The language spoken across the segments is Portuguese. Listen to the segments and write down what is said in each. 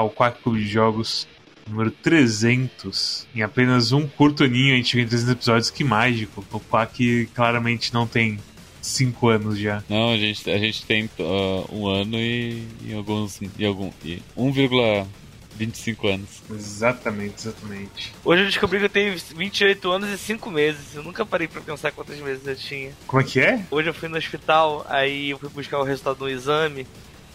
Ao Quack Clube de Jogos número 300. Em apenas um curto aninho a gente chega em 300 episódios, que mágico. O Quack claramente não tem 5 anos já. Não, a gente, a gente tem uh, um ano e, e alguns. E algum, e 1,25 anos. Exatamente, exatamente. Hoje eu descobri que eu tenho 28 anos e 5 meses. Eu nunca parei pra pensar quantos meses eu tinha. Como é que é? Hoje eu fui no hospital, aí eu fui buscar o resultado do exame.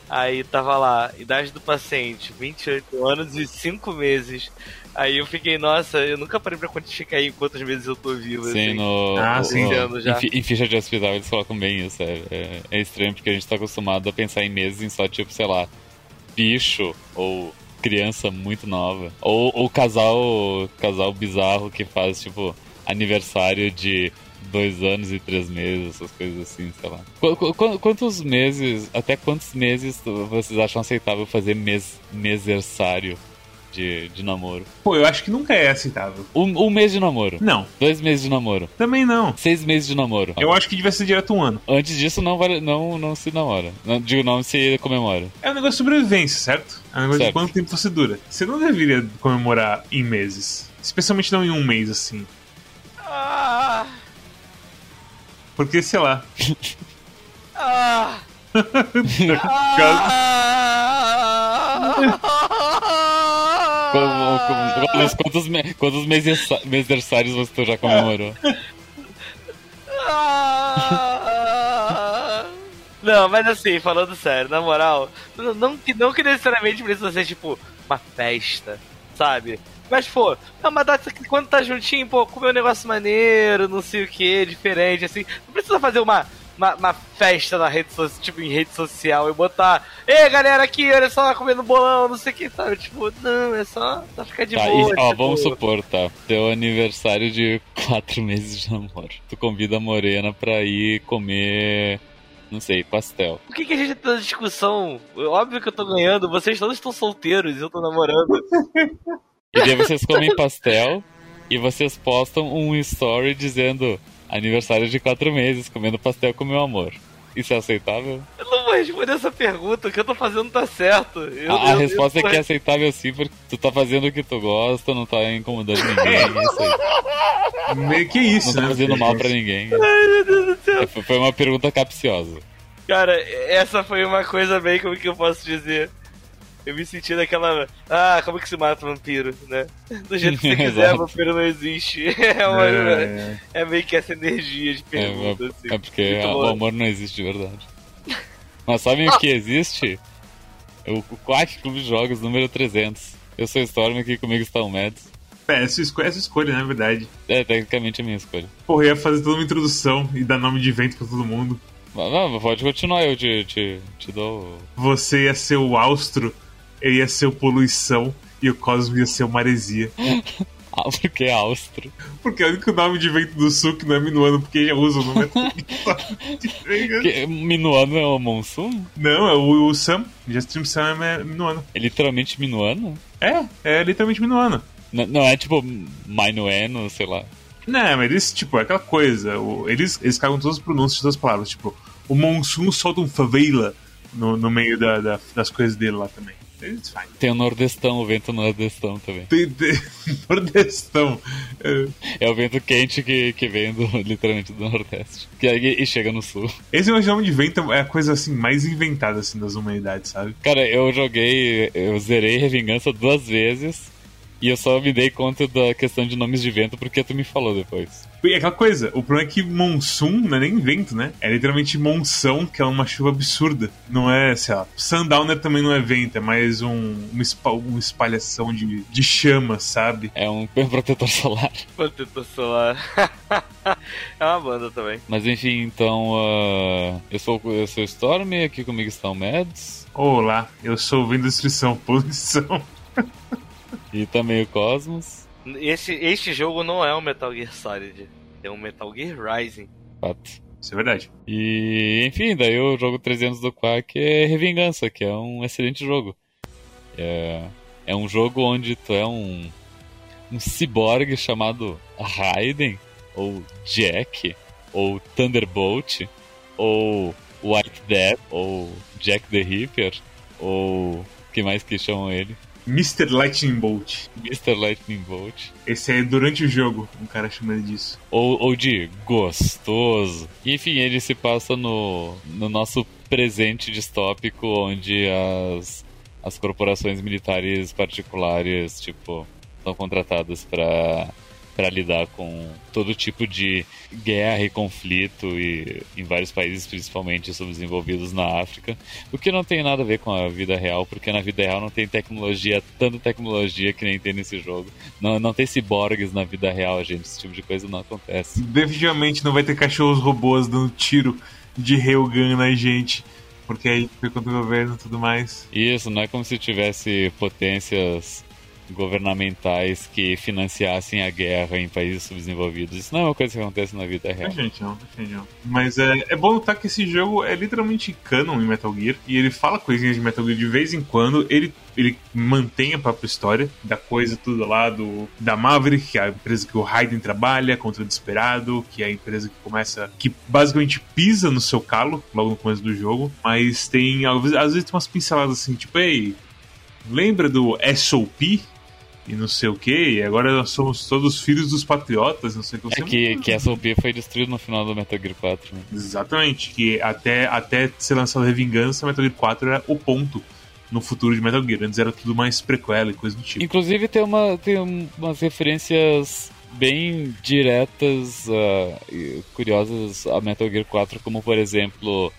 Aí tava lá, idade do paciente, 28 anos e 5 meses. Aí eu fiquei, nossa, eu nunca parei pra quantificar aí quantos meses eu tô vivo. Sim, assim. no, Ah, sim. no- Já. em, em ficha de hospital eles colocam bem isso. É, é, é estranho porque a gente tá acostumado a pensar em meses em só, tipo, sei lá, bicho ou criança muito nova. Ou, ou casal, casal bizarro que faz, tipo, aniversário de dois anos e três meses, essas coisas assim, sei lá. Qu- qu- qu- quantos meses, até quantos meses vocês acham aceitável fazer mês, mesersário de, de namoro? Pô, eu acho que nunca é aceitável. Um, um mês de namoro. Não, Dois meses de namoro. também não. Seis meses de namoro. Eu acho que devia ser direto um ano. Antes disso, não, vale, não, não se namora. Não, digo, não se comemora. É um negócio de sobrevivência, certo? É um negócio Certo. de quanto tempo você dura. Você não deveria comemorar em meses. Especialmente não em um mês, assim. Ah, Porque, sei lá. ah, ah. Como- como- Quantos, quantos, me- quantos meses, mesersários você já comemorou? Ah! Não, mas assim, falando sério, na moral, não, não, que- não que necessariamente precisa ser, tipo, uma festa, sabe? Mas, pô, é uma data que quando tá juntinho, pô, comer um negócio maneiro, não sei o que, diferente, assim. Não precisa fazer uma, uma, uma festa na rede social, tipo, em rede social e botar, ei galera aqui, olha só, comendo bolão, não sei o que, sabe? Tipo, não, é só pra ficar de Tá, boa. e, ó, tipo, vamos supor, tá? Teu aniversário de quatro meses de namoro. Tu convida a Morena pra ir comer, não sei, pastel. Por que, que a gente tá na discussão? Óbvio que eu tô ganhando, vocês todos estão solteiros e eu tô namorando. E daí vocês comem pastel e vocês postam um story dizendo aniversário de quatro meses, comendo pastel com meu amor. Isso é aceitável? Eu não vou responder essa pergunta, o que eu tô fazendo tá certo. Eu- a a eu- resposta eu- é que é aceitável sim, porque tu tá fazendo o que tu gosta, não tá incomodando ninguém, é. Meio que isso, Não tá né? fazendo mal pra ninguém. Ai, meu Deus do céu. Foi foi uma pergunta capciosa. Cara, essa foi uma coisa bem, como que eu posso dizer? Eu me senti naquela. Ah, como que se mata um vampiro, né? Do jeito que você quiser, vampiro não existe. É, uma, É, é meio que essa energia de É, pergunta, é- assim. é porque o amor não existe de verdade. Mas sabem o que existe? O, o Quack Clube de Jogos número 300. Eu sou o Storm aqui comigo está o Mads. é, essa escolha, essa escolha, na verdade. É, tecnicamente é a minha escolha. Porra, eu ia fazer toda uma introdução e dar nome de evento pra todo mundo. Mas, não, pode continuar, eu te, te, te dou. Você ia ser o Austro, eu ia ser o Poluição e o Cosmo ia ser o Maresia. Ah, porque é Austro. Porque é o único nome de vento do sul que não é Minuano, porque já usa o nome. Que, Minuano é o Monsum? não, é o, o Sam. Justream Sam é Minuano. É literalmente Minuano? É, é literalmente Minuano. N- não é tipo Minueno, sei lá. Não, mas eles, tipo, é aquela coisa. o- eles, eles cagam todas as pronúncias das palavras. Tipo, o Monsoon solta um favela no, no meio da, da- das coisas dele lá também. Fazem. Tem o Nordestão, o vento Nordestão também. Tem, tem Nordestão. É, É o vento quente que, que vem do, literalmente do Nordeste. Que, aí- e chega no Sul. Esse meu nome de vento é a coisa assim mais inventada assim das humanidades, sabe? Cara, eu joguei, eu zerei Revingança duas vezes e eu só me dei conta da questão de nomes de vento porque tu me falou depois. E é aquela coisa, o problema é que monsoon não é nem vento, né? É literalmente monção, que é uma chuva absurda. Não é, sei lá, Sundowner também não é vento, é mais um, uma, espa- uma espalhação de, de chama, sabe? É um protetor solar. Protetor solar. é uma banda também. Mas enfim, então, ah, eu, sou, eu sou o Storm, aqui comigo está o Mads Olá, eu sou o Vendo Destruição, Poluição. e também o Cosmos. Esse, este jogo não é um Metal Gear Solid, é um Metal Gear Rising. Fato. Isso é verdade. E enfim, daí o jogo 300 do Quack é Revingança, que é um excelente jogo. É, é um jogo onde tu é um, um ciborgue chamado Raiden, ou Jack, ou Thunderbolt, ou White Death, ou Jack the Ripper, ou que mais que chamam ele? Mr. Lightning Bolt. Mr. Lightning Bolt. Esse é durante o jogo, um cara chama ele disso. Ou, ou de gostoso. Enfim, ele se passa no, no nosso presente distópico, onde as, as corporações militares particulares, tipo, são contratadas para para lidar com todo tipo de guerra e conflito e em vários países, principalmente subdesenvolvidos na África, o que não tem nada a ver com a vida real, porque na vida real não tem tecnologia, tanta tecnologia que nem tem nesse jogo. Não, não tem ciborgues na vida real, gente, esse tipo de coisa não acontece. Definitivamente não vai ter cachorros robôs dando tiro de Railgun na gente. Porque aí foi contra o governo e tudo mais. Isso, não é como se tivesse potências governamentais que financiassem a guerra em países subdesenvolvidos. Isso não é uma coisa que acontece na vida real. Gente, não. Mas é, é bom notar que esse jogo é literalmente canon em Metal Gear. E ele fala coisinhas de Metal Gear de vez em quando. Ele, ele mantém a própria história da coisa tudo lá do, da Maverick, que é a empresa que o Raiden trabalha, contra o Desesperado, que é a empresa que começa. que basicamente pisa no seu calo logo no começo do jogo. Mas tem. Às vezes, às vezes tem umas pinceladas assim, tipo, ei. Lembra do SOP? E não sei o que, e agora nós somos todos filhos dos patriotas, não sei o que. É que, que essa OP foi destruída no final do Metal Gear 4. Né? Exatamente, que até, até ser lançado a Revingança, Metal Gear 4 era o ponto no futuro de Metal Gear. Antes era tudo mais prequela e coisa do tipo. Inclusive tem, uma, tem umas referências bem diretas uh, e curiosas a Metal Gear 4, como por exemplo,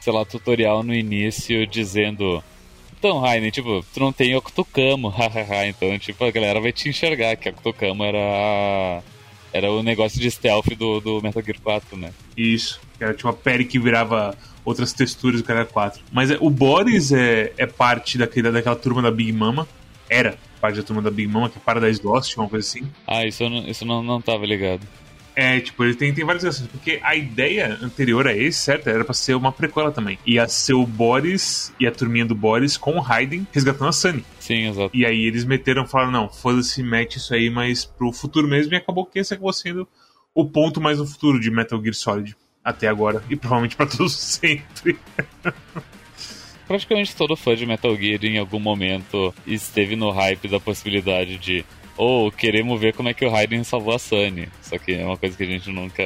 sei lá, tutorial no início dizendo então, Rainer, tipo, tu não tem Octocamo, hahaha, então, tipo, a galera vai te enxergar que Octocamo era era o negócio de stealth do, do Metal Gear 4, né? Isso, era tipo uma pele que virava outras texturas do cara 4. Mas é, o Boris é, é parte daquele, daquela turma da Big Mama, era parte da turma da Big Mama, que é Paradise Lost, uma coisa assim. Ah, isso eu não, isso não, não tava ligado. É, tipo, ele tem, tem várias versões, porque a ideia anterior a esse, certo? Era pra ser uma prequela também. Ia ser o Boris e a turminha do Boris com o Raiden resgatando a Sunny. Sim, exato. E aí eles meteram, falaram, não, foda-se, mete isso aí, mas pro futuro mesmo, e acabou que esse acabou sendo o ponto mais no futuro de Metal Gear Solid até agora, e provavelmente para todos sempre. Praticamente todo fã de Metal Gear em algum momento esteve no hype da possibilidade de ou queremos ver como é que o Raiden salvou a Sunny. Só que é uma coisa que a gente nunca,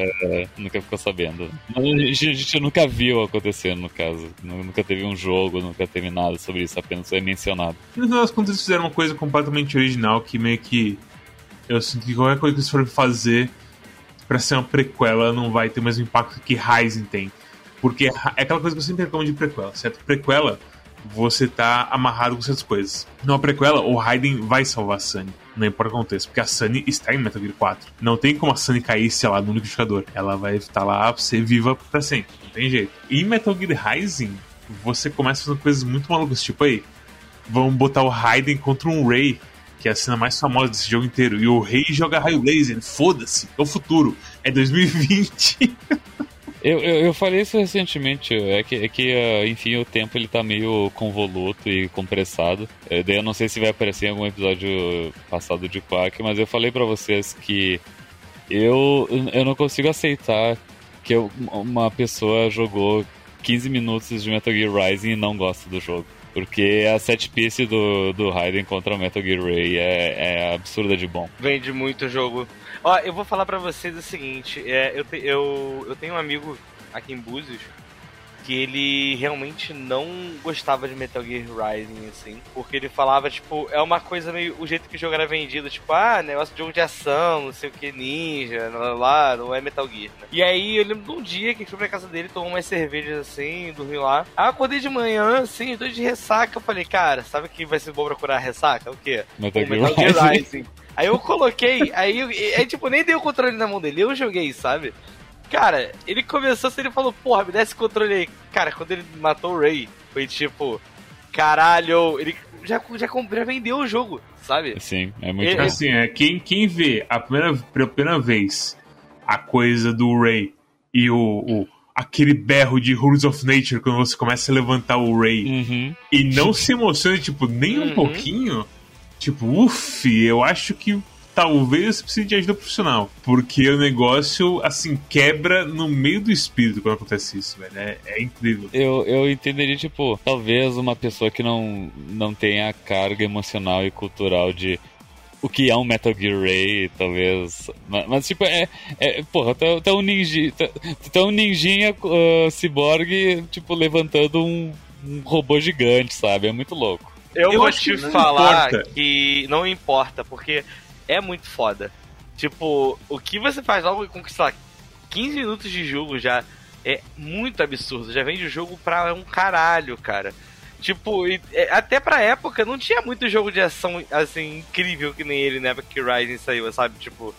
nunca ficou sabendo. A gente, a gente nunca viu acontecendo, no caso. Nunca teve um jogo, nunca teve nada sobre isso, apenas foi mencionado. No final das contas, eles fizeram uma coisa completamente original que meio que. Eu sinto que qualquer coisa que eles forem fazer para ser uma prequela não vai ter o mesmo impacto que Ryzen tem. Porque é aquela coisa que eu sempre reclamo de prequela, certo? Prequela, você tá amarrado com certas coisas. Numa prequela, o Raiden vai salvar a Sunny não importa o aconteça, porque a Sunny está em Metal Gear 4. Não tem como a Sunny cair, sei lá, no liquidificador. Ela vai estar lá ser viva pra sempre, não tem jeito. Em Metal Gear Rising, você começa fazendo coisas muito malucas, tipo aí, vamos botar o Raiden contra um Ray, que é a cena mais famosa desse jogo inteiro, e o Rei joga raio laser, foda-se, é o futuro, é 2020. Eu, eu, eu, falei isso recentemente, é que, é que uh, enfim, o tempo ele tá meio convoluto e compressado. É, daí eu não sei se vai aparecer em algum episódio passado de Quark, mas eu falei para vocês que eu, eu não consigo aceitar que eu, uma pessoa jogou 15 minutos de Metal Gear Rising e não gosta do jogo. Porque a set piece do, do Raiden contra o Metal Gear Ray é, é absurda de bom. Vende muito jogo. Ó, eu vou falar para vocês o seguinte: é, eu, te, eu, eu tenho um amigo aqui em Búzios que ele realmente não gostava de Metal Gear Rising, assim, porque ele falava, tipo, é uma coisa meio. O jeito que o jogo era vendido, tipo, ah, negócio de jogo de ação, não sei o que, ninja, lá, não é Metal Gear, né? E aí eu lembro de um dia que fui pra casa dele, tomou umas cervejas assim, dormi lá. Aí eu acordei de manhã, assim, tô de ressaca. Eu falei, cara, sabe que vai ser bom pra curar ressaca? O quê? Metal, o Metal Gear Rising. Aí eu coloquei, aí, aí, tipo, nem dei o controle na mão dele, eu joguei, sabe? Cara, ele começou assim, ele falou, porra, me dá esse controle aí. Cara, quando ele matou o Ray, foi tipo, caralho, ele já, já, já vendeu o jogo, sabe? Sim, é muito ele, Assim, é, quem, quem vê a primeira, pela primeira vez a coisa do Ray e o, o aquele berro de Rules of Nature quando você começa a levantar o Ray uhum. e não se emociona, tipo, nem um uhum. pouquinho Tipo, uff, eu acho que talvez precise de ajuda profissional. Porque o negócio, assim, quebra no meio do espírito quando acontece isso, velho. É, é incrível. Eu, eu entenderia, tipo, talvez uma pessoa que não, não tenha a carga emocional e cultural de o que é um Metal Gear Ray, talvez. Mas, mas tipo, é. é porra, tá, tá um ninja. Tá, tá um ninjinha uh, cyborg, tipo, levantando um, um robô gigante, sabe? É muito louco. Eu, eu vou te falar importa. que não importa, porque é muito foda. Tipo, o que você faz logo com, sei lá, 15 minutos de jogo já é muito absurdo. Já vende o jogo pra um caralho, cara. Tipo, é, até pra época não tinha muito jogo de ação assim incrível que nem ele, né? Porque Rising saiu, sabe? Tipo,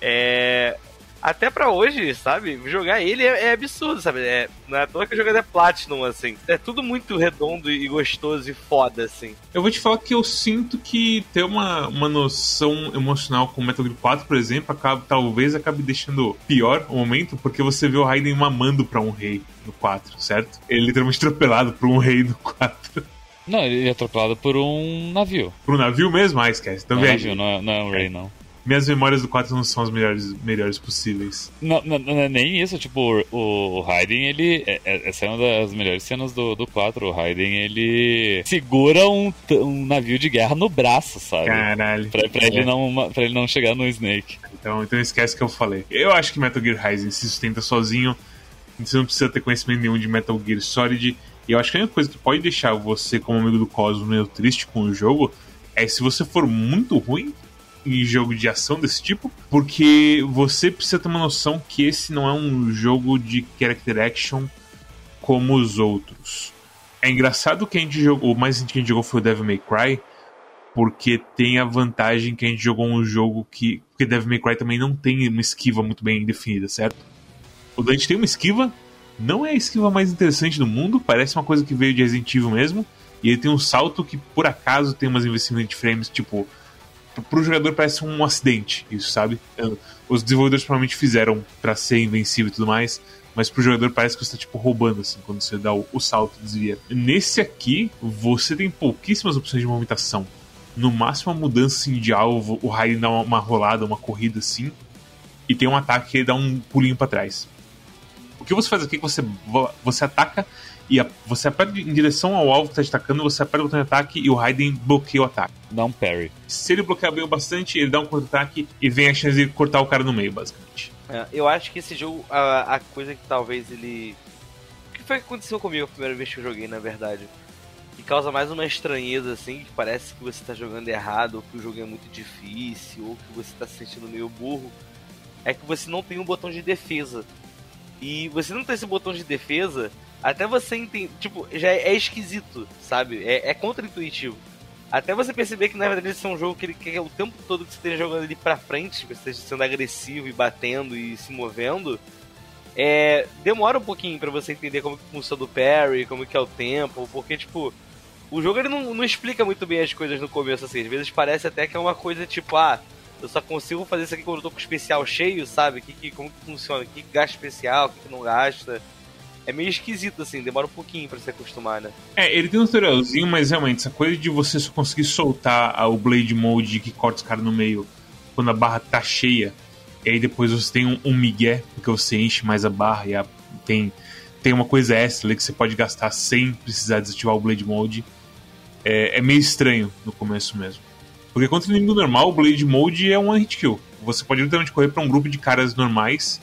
é até pra hoje, sabe? Jogar ele é, é absurdo, sabe? É, não é à toa que jogar é Platinum, assim. É tudo muito redondo e gostoso e foda, assim. Eu vou te falar que eu sinto que ter uma, uma noção emocional com Metal Gear 4, por exemplo, acaba, talvez acabe deixando pior o momento, porque você vê o Raiden mamando pra um rei no 4, certo? Ele é literalmente atropelado por um rei no 4. Não, ele é atropelado por um navio. Por um navio mesmo? Ah, esquece. Então, não, é navio, não é, não é um rei, não minhas memórias do 4 não são as melhores, melhores possíveis. Não, não, não é nem isso, tipo, o, o Raiden, ele. É, é, essa é uma das melhores cenas do, do 4. O Raiden, ele segura um, um navio de guerra no braço, sabe? Caralho. Pra, pra é. ele, não, pra ele não chegar no Snake. Então, então esquece que eu falei. Eu acho que Metal Gear Rising se sustenta sozinho. Você não precisa ter conhecimento nenhum de Metal Gear Solid. E eu acho que a única coisa que pode deixar você, como amigo do Cosmo, meio triste com o jogo é se você for muito ruim em jogo de ação desse tipo, porque você precisa ter uma noção que esse não é um jogo de character action como os outros. É engraçado que a gente jogou, o mais que a gente jogou foi o Devil May Cry, porque tem a vantagem que a gente jogou um jogo que. Porque Devil May Cry também não tem uma esquiva muito bem definida, certo? O Dante tem uma esquiva, não é a esquiva mais interessante do mundo, parece uma coisa que veio de Resident Evil mesmo, e ele tem um salto que por acaso tem umas investimentos de frames, tipo, pro jogador parece um acidente, isso, sabe? Os desenvolvedores provavelmente fizeram para ser invencível e tudo mais, mas pro jogador parece que você tá tipo roubando, assim, quando você dá o, o salto e desvia. Nesse aqui, você tem pouquíssimas opções de movimentação. No máximo, uma mudança assim, de alvo, o Raiden dá uma, uma, rolada, uma corrida assim, e tem um ataque que ele dá um pulinho para trás. O que você faz aqui é que você, você ataca e a, você aperta em direção ao alvo que está atacando, você aperta o botão de ataque e o Raiden bloqueia o ataque. Dá um parry. Se ele bloquear bem o bastante, ele dá um contra-ataque e vem a chance de cortar o cara no meio, basicamente. É, eu acho que esse jogo, a, a coisa que talvez ele. O que foi que aconteceu comigo a primeira vez que eu joguei, na verdade? Que causa mais uma estranheza, assim, que parece que você está jogando errado, ou que o jogo é muito difícil, ou que você está se sentindo meio burro. É que você não tem um botão de defesa. E você não tem esse botão de defesa, até você entender. Tipo, já é, é esquisito, sabe? É, é contra-intuitivo. Até você perceber que na verdade esse é um jogo que ele quer o tempo todo que você esteja jogando ali pra frente, que você esteja sendo agressivo e batendo e se movendo. É, demora um pouquinho para você entender como que funciona o parry, como que é o tempo, porque tipo, o jogo ele não, não explica muito bem as coisas no começo assim, às vezes parece até que é uma coisa tipo, ah, eu só consigo fazer isso aqui quando eu tô com o especial cheio, sabe? Que, que, como que funciona? O que, gasta especial, o que, que não gasta. É meio esquisito, assim, demora um pouquinho para se acostumar, né? É, ele tem um tutorialzinho, mas realmente, essa coisa de você só conseguir soltar o Blade Mode que corta os caras no meio quando a barra tá cheia, e aí depois você tem um, um migué, porque você enche mais a barra e a, tem, tem uma coisa extra que você pode gastar sem precisar desativar o Blade Mode. É, é meio estranho no começo mesmo. Porque contra o inimigo normal, o Blade Mode é um hit kill. Você pode literalmente correr para um grupo de caras normais,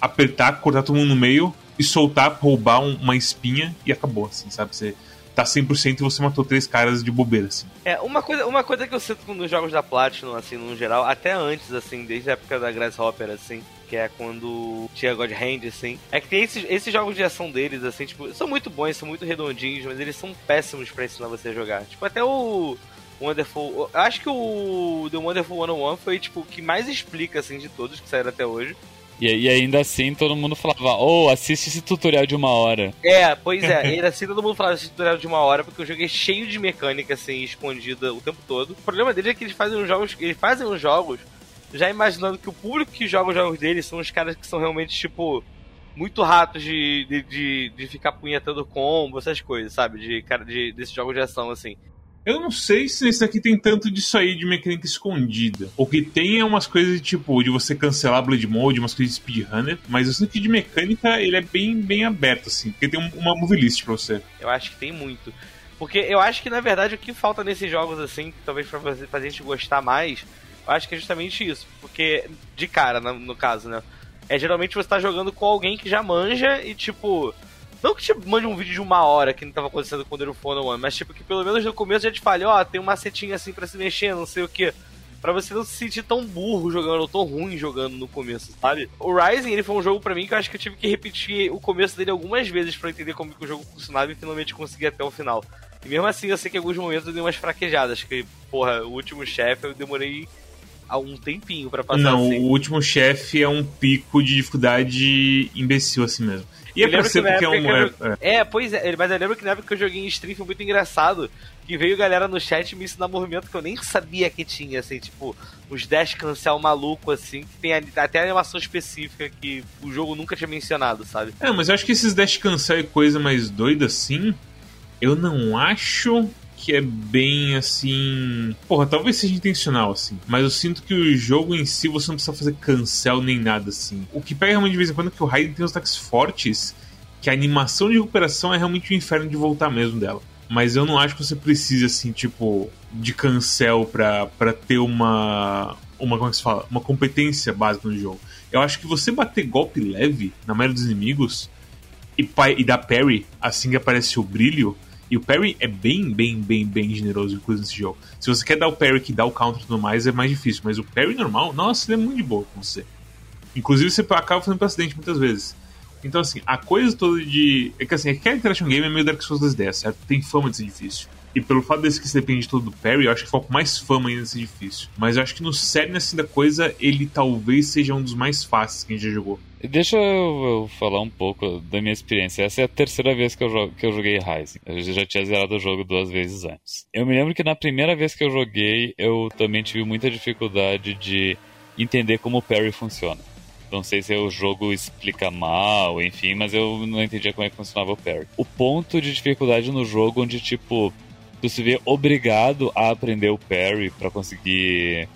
apertar, cortar todo mundo no meio e soltar, roubar um, uma espinha e acabou, assim, sabe? Você tá 100% e você matou três caras de bobeira, assim. É, uma coisa, uma coisa que eu sinto nos jogos da Platinum, assim, no geral, até antes, assim, desde a época da Grasshopper, assim, que é quando tinha God Hand, assim, é que tem esses, esses jogos de ação deles, assim, tipo, são muito bons, são muito redondinhos, mas eles são péssimos pra ensinar você a jogar. Tipo, até o Wonderful. Acho que o The Wonderful 101 foi tipo o que mais explica assim de todos que saíram até hoje. E, e, ainda assim todo mundo falava, oh, assiste esse tutorial de uma hora. É, pois é, ainda assim todo mundo falava esse tutorial de uma hora, porque o jogo é cheio de mecânica, assim, escondida o tempo todo. O problema dele é que eles fazem os jogos. Eles fazem os jogos já imaginando que o público que joga os jogos deles são os caras que são realmente, tipo, muito ratos de, de, de, de ficar punhetando combo, essas coisas, sabe? De cara de, desses jogos de ação, assim. Eu não sei se nesse daqui tem tanto disso aí de mecânica escondida. O que tem é umas coisas tipo de você cancelar Blade Mode, umas coisas de speedrunner, mas eu sinto que de mecânica ele é bem, bem aberto, assim, porque tem uma movie list pra você. Eu acho que tem muito. Porque eu acho que na verdade o que falta nesses jogos assim, talvez pra fazer a gente gostar mais, eu acho que é justamente isso. Porque, de cara, no, no caso, né? É geralmente você tá jogando com alguém que já manja e tipo não que te mande um vídeo de uma hora que não tava acontecendo com o Derufone One, mas tipo que pelo menos no começo já te fale, ó, oh, tem uma setinha assim para se mexer, não sei o que. Pra você não se sentir tão burro jogando, ou tão ruim jogando no começo, sabe? O Rising, ele foi um jogo para mim que eu acho que eu tive que repetir o começo dele algumas vezes para entender como que o jogo funcionava e finalmente conseguir até o final. E mesmo assim, eu sei que em alguns momentos eu dei umas fraquejadas, que, porra, o último chefe eu demorei um tempinho para passar Não, assim. o último chefe é um pico de dificuldade imbecil assim mesmo. E é pra ser porque é um. Eu... É, é, pois é, mas eu lembro que na época que eu joguei em stream foi muito engraçado. Que veio galera no chat me ensinar movimento que eu nem sabia que tinha, assim, tipo, os dash cancel maluco, assim, que tem até animação específica que o jogo nunca tinha mencionado, sabe? É, mas eu acho que esses dash cancel e coisa mais doida assim, eu não acho que é bem assim. Porra, talvez seja intencional, assim. Mas eu sinto que o jogo em si você não precisa fazer cancel nem nada assim. O que pega realmente de vez em quando é que o Raiden tem os ataques fortes, que a animação de recuperação é realmente o inferno de voltar mesmo dela. Mas eu não acho que você precise, assim, tipo, de cancel pra, pra ter uma. Uma, como é que se fala? Uma competência básica no jogo. Eu acho que você bater golpe leve na maioria dos inimigos e, e dar parry assim que aparece o brilho e o parry é bem, bem, bem, bem generoso, inclusive, nesse jogo. Se você quer dar o parry que dá o counter e tudo mais, é mais difícil. Mas o parry normal, nossa, ele é muito de boa com você. Inclusive, você acaba fazendo pra acidente muitas vezes. Então, assim, a coisa toda de. É que assim, é que a Interaction Game é meio Dark Souls das ideias, certo? Tem fama de ser difícil. E pelo fato desse que se depende todo do parry, eu acho que com mais fama ainda de ser difícil. Mas eu acho que no cerne assim da coisa, ele talvez seja um dos mais fáceis que a gente já jogou. Deixa eu, falar um pouco da minha experiência. Essa é a terceira vez que eu, que eu joguei Rising. Eu já tinha zerado o jogo duas vezes antes. Eu me lembro que na primeira vez que eu joguei, eu também tive muita dificuldade de entender como o parry funciona. Não sei se o jogo explica mal, enfim, mas eu não entendia como é que funcionava o parry. O ponto de dificuldade no jogo onde, tipo, tu se vê obrigado a aprender o parry para conseguir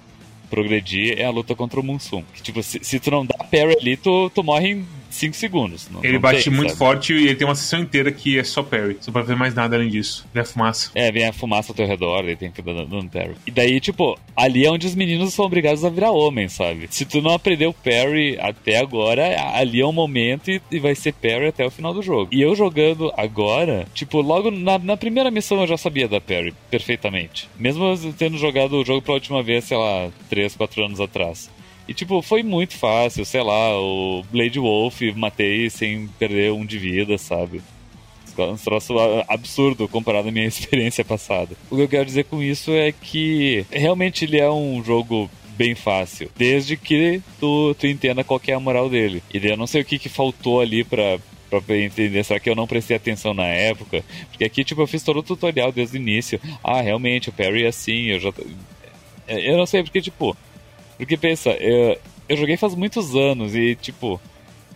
progredir é a luta contra o Munsum. Que, tipo, se, se tu não dá parry ali, tu, tu morre em 5 segundos. Não, ele não bate tem, muito sabe? forte e ele tem uma sessão inteira que é só parry. Você não pode ver mais nada além disso. Vem a fumaça. É, vem a fumaça ao teu redor, ele tem que dar dando parry. E daí, tipo, ali é onde os meninos são obrigados a virar homem, sabe? Se tu não aprendeu parry até agora, ali é um momento e, e vai ser parry até o final do jogo. E eu jogando agora, tipo, logo na, na primeira missão eu já sabia da parry perfeitamente. Mesmo tendo jogado o jogo pela última vez, sei lá, 3, 4 anos atrás. E, tipo, foi muito fácil, sei lá, o Blade Wolf matei sem perder um de vida, sabe? Um troço absurdo comparado à minha experiência passada. O que eu quero dizer com isso é que realmente ele é um jogo bem fácil, desde que tu, tu entenda qual é a moral dele. E eu não sei o que, que faltou ali pra, pra entender, será que eu não prestei atenção na época? Porque aqui, tipo, eu fiz todo o tutorial desde o início. Ah, realmente, o parry é assim, eu já... Eu não sei, porque, tipo, porque pensa, eu, eu joguei faz muitos anos e, tipo.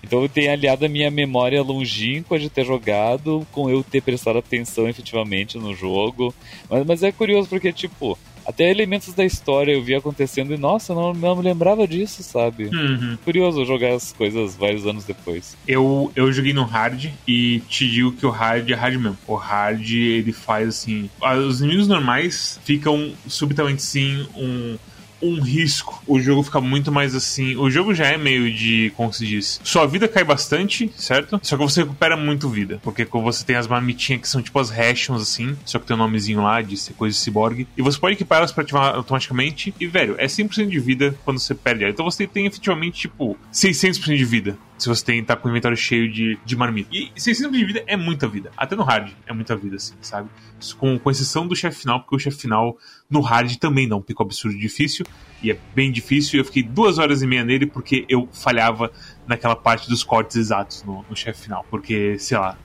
Então eu tenho aliado a minha memória longínqua de ter jogado com eu ter prestado atenção efetivamente no jogo. Mas, mas é curioso porque, tipo, até elementos da história eu vi acontecendo e, nossa, não, não me lembrava disso, sabe? Uhum. Curioso jogar as coisas vários anos depois. Eu, eu joguei no hard e te digo que o hard é hard mesmo. O hard, ele faz assim. Os inimigos normais ficam subitamente sim um um risco. O jogo fica muito mais assim. O jogo já é meio de, como se diz, sua vida cai bastante, certo? Só que você recupera muito vida. Porque você tem as marmitinhas que são tipo as rations, assim, só que tem um nomezinho lá de coisa de cyborg. E você pode equipar elas pra ativar automaticamente. E, velho, é 100% de vida quando você perde. Então você tem efetivamente, tipo, 600% de vida se você tem, tá com o inventário cheio de, de marmita. E 600 de vida é muita vida. Até no hard é muita vida, assim, sabe? Com, com exceção do chefe final, porque o chefe final no hard também não pico absurdo difícil. E é bem difícil. Eu fiquei duas horas e meia nele porque eu falhava naquela parte dos cortes exatos no, no chefe final. Porque, sei lá,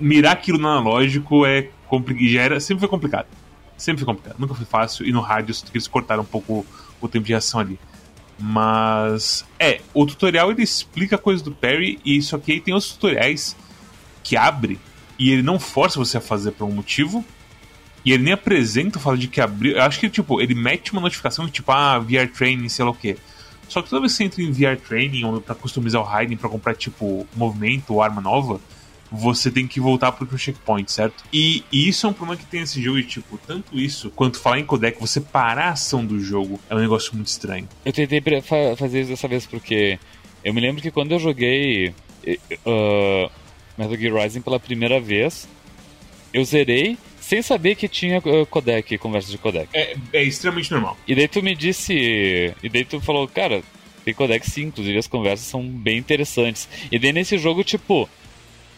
mirar aquilo no analógico é complicado. Já era, sempre foi complicado. Sempre foi complicado. Nunca foi fácil. E no hard eles cortaram um pouco o tempo de reação ali. Mas é, o tutorial ele explica coisas do parry e que aí tem outros tutoriais que abre e ele não força você a fazer por um motivo E ele nem apresenta o fato de que abriu. Eu acho que, tipo, ele mete uma notificação tipo, ah, VR Training, sei lá o quê. Só que toda vez que você entra em VR Training ou pra customizar o Raiden pra comprar, tipo, movimento ou arma nova, você tem que voltar pro checkpoint, certo? E, e, isso é um problema que tem nesse jogo, e, tipo, tanto isso quanto falar em codec, você parar a ação do jogo é um negócio muito estranho. Eu tentei fazer isso dessa vez porque eu me lembro que quando eu joguei uh, Metal Gear Rising pela primeira vez, eu zerei sem saber que tinha uh, codec, conversa de codec. É, é extremamente normal. E daí tu me disse. E daí tu falou, cara, tem codec sim, inclusive as conversas são bem interessantes. E daí nesse jogo, tipo,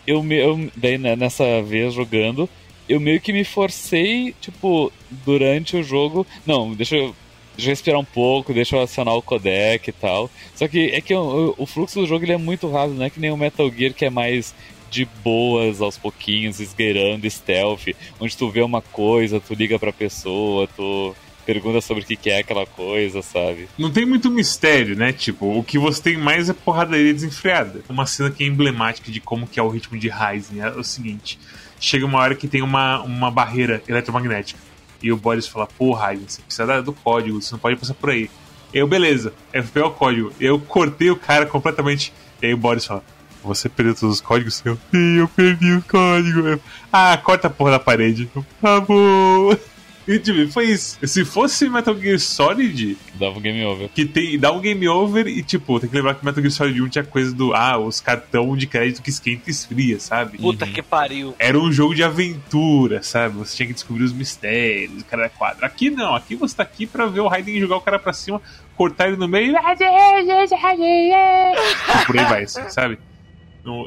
eu, eu daí né, nessa vez jogando, eu meio que me forcei, tipo, durante o jogo. Não, deixa eu. Deixa eu respirar um pouco, deixa eu acionar o codec e tal. Só que é que o, o fluxo do jogo ele é muito rápido, não é que nem o Metal Gear que é mais de boas aos pouquinhos, esgueirando stealth, onde tu vê uma coisa, tu liga pra pessoa, tu pergunta sobre o que é aquela coisa, sabe? Não tem muito mistério, né? Tipo, o que você tem mais é porradaria desenfreada. Uma cena que é emblemática de como que é o ritmo de Rising é o seguinte. Chega uma hora que tem uma, uma barreira eletromagnética. E o Boris fala, pô, Rising, você precisa do código, você não pode passar por aí. Eu, beleza, eu peguei o código. Eu cortei o cara completamente. E aí o Boris fala, você perdeu todos os códigos? Eu, sim, eu perdi os códigos. ah, corta a porra da parede. Por favor. E tipo, foi isso. Se fosse Metal Gear Solid. Dava um game over. Que tem, dá um game over e, tipo, tem que lembrar que Metal Gear Solid 1 tinha coisa do. Ah, os cartão de crédito que esquenta e esfria, sabe? Puta uhum. que pariu. Era um jogo de aventura, sabe? Você tinha que descobrir os mistérios, o cara é quadro. Aqui não, aqui você tá aqui pra ver o Raiden jogar o cara pra cima, cortar ele no meio. e por aí vai, sabe?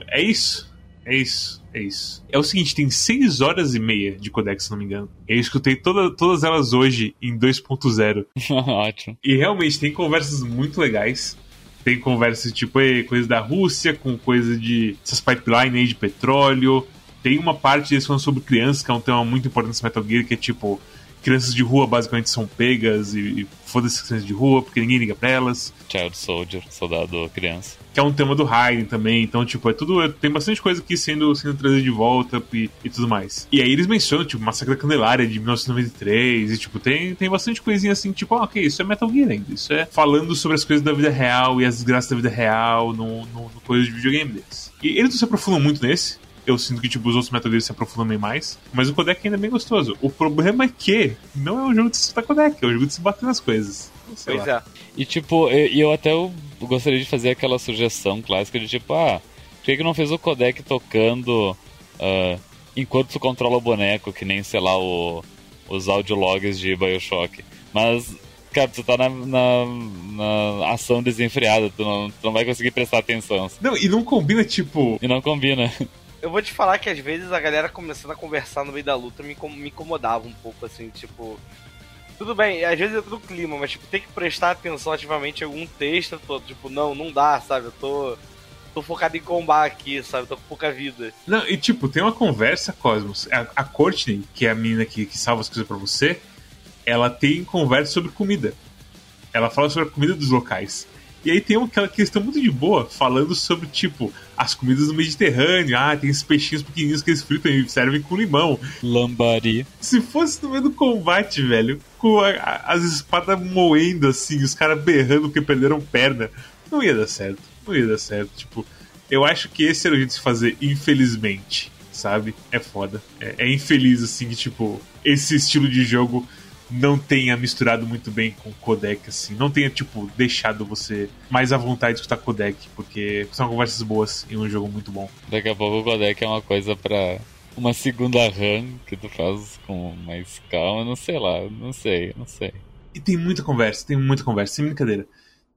É isso. É isso. É isso. É o seguinte, tem 6 horas e meia de codex, se não me engano. Eu escutei toda, todas elas hoje em 2.0. Ótimo. E realmente tem conversas muito legais. Tem conversas tipo coisa da Rússia, com coisa de essas pipeline aí de petróleo. Tem uma parte deles falando sobre crianças, que é um tema muito importante nesse Metal Gear, que é tipo crianças de rua basicamente são pegas e, e foda-se crianças de rua porque ninguém liga pra elas. Child Soldier, soldado criança. Que é um tema do Raiden também, então, tipo, é tudo. Tem bastante coisa aqui sendo, sendo trazida de volta e, e tudo mais. E aí eles mencionam, tipo, Massacre da Candelária de 1993, e, tipo, tem, tem bastante coisinha assim, tipo, ah, ok, isso é Metal Gear ainda. Isso é falando sobre as coisas da vida real e as desgraças da vida real no, no, no coisa de videogame deles. E eles não se aprofundam muito nesse, eu sinto que tipo, os outros Metal Gear se aprofundam bem mais. Mas o codec ainda é bem gostoso. O problema é que não é um jogo de se codec, é um jogo de se bater nas coisas. Pois lá. é. E tipo, eu, eu, até eu gostaria de fazer aquela sugestão clássica de tipo, ah, por que, que não fez o codec tocando uh, enquanto tu controla o boneco, que nem, sei lá, o, os audiologs de Bioshock. Mas cara, tu tá na, na, na, ação desenfreada, tu não, tu não vai conseguir prestar atenção. Não, e não combina, tipo. E não combina. Eu vou te falar que às vezes a galera começando a conversar no meio da luta me, me incomodava um pouco, assim, tipo. Tudo bem, às vezes é tudo clima, mas tipo, tem que prestar atenção ativamente em algum texto, tô, tipo, não, não dá, sabe? Eu tô. tô focado em combate aqui, sabe? Tô com pouca vida. Não, e tipo, tem uma conversa, Cosmos. A, a Courtney, que é a menina que, que salva as coisas pra você, ela tem conversa sobre comida. Ela fala sobre a comida dos locais. E aí tem aquela questão muito de boa, falando sobre, tipo, as comidas do Mediterrâneo. Ah, tem esses peixinhos pequenininhos que eles fritam e servem com limão. Lambari. Se fosse no meio do combate, velho, com a, a, as espadas moendo assim, os caras berrando porque perderam perna, não ia dar certo. Não ia dar certo. Tipo, eu acho que esse era o jeito de se fazer, infelizmente, sabe? É foda. É, é infeliz, assim, que, tipo, esse estilo de jogo não tenha misturado muito bem com o codec, assim. Não tenha, tipo, deixado você mais à vontade de escutar codec, porque são conversas boas em um jogo muito bom. Daqui a pouco o codec é uma coisa pra uma segunda run que tu faz com mais calma, não sei lá, não sei, não sei. E tem muita conversa, tem muita conversa, sem brincadeira.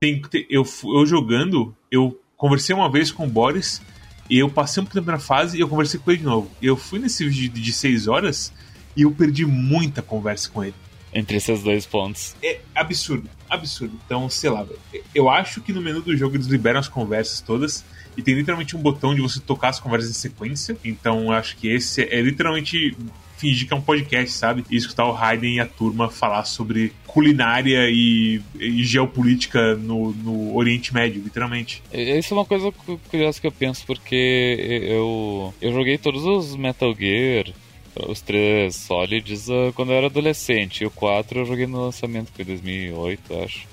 Tem, tem eu, eu jogando, eu conversei uma vez com o Boris e eu passei um tempo na fase e eu conversei com ele de novo. Eu fui nesse vídeo de 6 horas e eu perdi muita conversa com ele entre esses dois pontos. É absurdo, absurdo. Então, sei lá, eu acho que no menu do jogo eles liberam as conversas todas e tem literalmente um botão de você tocar as conversas em sequência. Então, eu acho que esse é literalmente fingir que é um podcast, sabe? E escutar o Hayden e a turma falar sobre culinária e, e geopolítica no, no, Oriente Médio, literalmente. Isso é uma coisa curiosa que eu penso, porque eu, eu joguei todos os Metal Gear Os três Solids uh, quando eu era adolescente. E o 4 eu joguei no lançamento, que foi 2008, acho.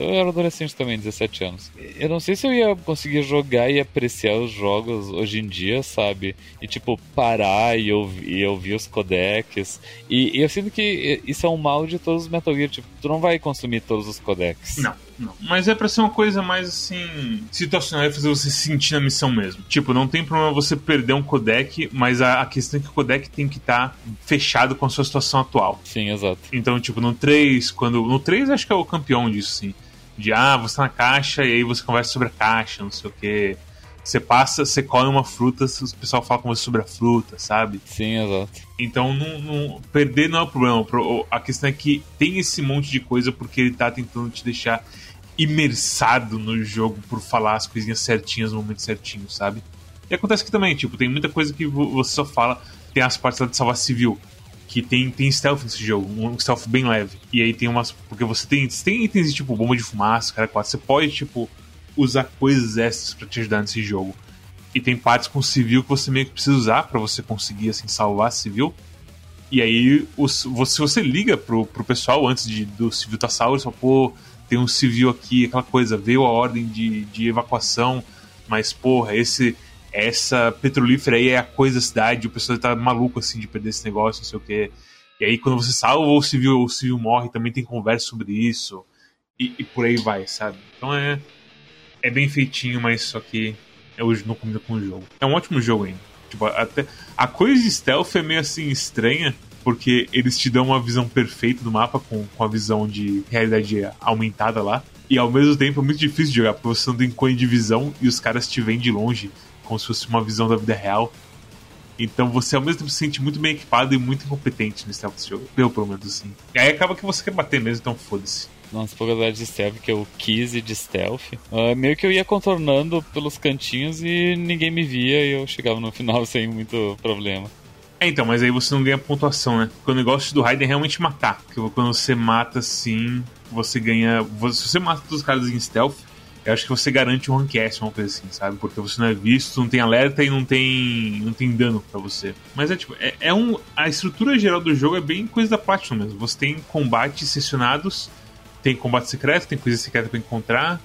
Eu era adolescente também, 17 anos. Eu não sei se eu ia conseguir jogar e apreciar os jogos hoje em dia, sabe? E tipo, parar e ouvir, e ouvir os codecs. E, e, eu sinto que isso é um mal de todos os Metal Gear. Tipo, tu não vai consumir todos os codecs. Não, não. Mas é pra ser uma coisa mais assim. situacional e fazer você sentir na missão mesmo. Tipo, não tem problema você perder um codec, mas a, a questão é que o codec tem que estar tá fechado com a sua situação atual. Sim, exato. Então, tipo, no 3, quando. No 3 acho que é o campeão disso, sim de ah, você tá na caixa e aí você conversa sobre a caixa, não sei o que. Você passa, você colhe uma fruta, o pessoal fala com você sobre a fruta, sabe? Sim, exato. Então, não, não, perder não é o problema. A questão é que tem esse monte de coisa porque ele tá tentando te deixar imersado no jogo por falar as coisinhas certinhas no momento certinho, sabe? E acontece que também, tipo, tem muita coisa que você só fala. Tem as partes de salvar civil que tem, tem stealth nesse jogo, um stealth bem leve. E aí tem umas. Porque você tem, tem itens tipo bomba de fumaça, cara, quatro. Você pode, tipo, usar coisas extras para te ajudar nesse jogo. E tem partes com civil que você meio que precisa usar para você conseguir, assim, salvar civil. E aí, os, você, se você liga pro, pro pessoal antes de, do civil tá salvo, você fala, pô, tem um civil aqui, aquela coisa, veio a ordem de, de evacuação, mas, porra, esse essa petrolífera aí é a coisa da cidade, o pessoal tá maluco assim de perder esse negócio, não sei o que. E aí quando você salva o civil, o civil morre, também tem conversa sobre isso. E, e, por aí vai, sabe? Então é é bem feitinho, mas só que é hoje não combina com o jogo. É um ótimo jogo ainda. Tipo, até a coisa de stealth é meio assim estranha, porque eles te dão uma visão perfeita do mapa com, com a visão de realidade aumentada lá. E ao mesmo tempo é muito difícil de jogar, porque você não tem cone de visão e os caras te veem de longe como se fosse uma visão da vida real. Então você ao mesmo tempo se sente muito bem equipado e muito incompetente no stealth desse jogo. Eu, pelo menos, assim. E aí acaba que você quer bater mesmo, então foda-se. Nossa, pouca de stealth, que eu quis de stealth. Uh, meio que eu ia contornando pelos cantinhos e ninguém me via e eu chegava no final sem muito problema. É, então, mas aí você não ganha pontuação, né? Porque o negócio do Raiden é realmente matar. Porque quando você mata assim, você ganha. Se você mata todos os caras em stealth, eu acho que você garante um rank S, uma coisa assim, sabe? Porque você não é visto, não tem alerta e não tem não tem dano para você. Mas é tipo, é, é, um a estrutura geral do jogo é bem coisa da Platinum mesmo. Você tem combates sessionados, tem combate secreto, tem coisa secreta para encontrar,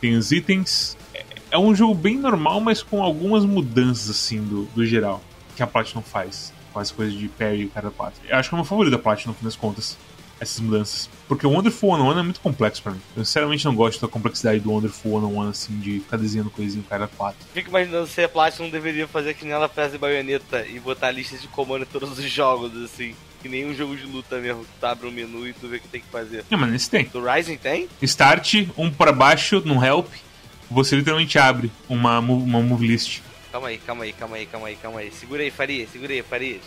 tem os itens. É, é, um jogo bem normal, mas com algumas mudanças assim do, do geral que a Platinum faz. Com as coisas de parry e o cara 4. Eu acho que é o meu favorito da Platinum, no fim das contas essas mudanças. Porque o Wonderful One One é muito complexo para mim. Eu sinceramente não gosto da complexidade do Wonderful One One, assim, de ficar desenhando coisinha cada quatro. Fico imaginando se a Platinum deveria fazer que nem ela faz de baioneta e botar listas de comando em todos os jogos, assim. Que nem um jogo de luta mesmo, tu abre um menu e tu vê o que tem que fazer. Não, mas nesse tem. Do Rising tem? Start, um para baixo, no help, você literalmente abre uma, uma move list. Calma aí, calma aí, calma aí, calma aí, calma aí. Segura aí, Faria, segura aí, Faria.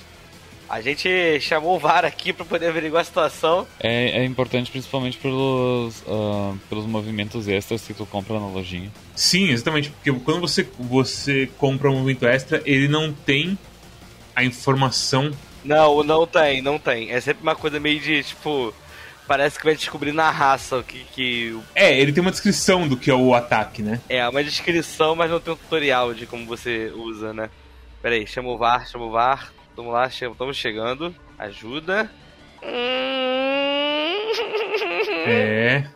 A gente chamou o VAR aqui para poder averiguar a situação. É, é importante principalmente pelos, uh, pelos movimentos extras que tu compra na lojinha. Sim, exatamente. Porque quando você, você compra um movimento extra, ele não tem a informação. Não, não tem, não tem. É sempre uma coisa meio de tipo. Parece que vai descobrir na raça o que, que. É, ele tem uma descrição do que é o ataque, né? É, uma descrição, mas não tem um tutorial de como você usa, né? Pera aí, chama o VAR, chama o VAR. Vamos lá, estamos chegando. Ajuda. É.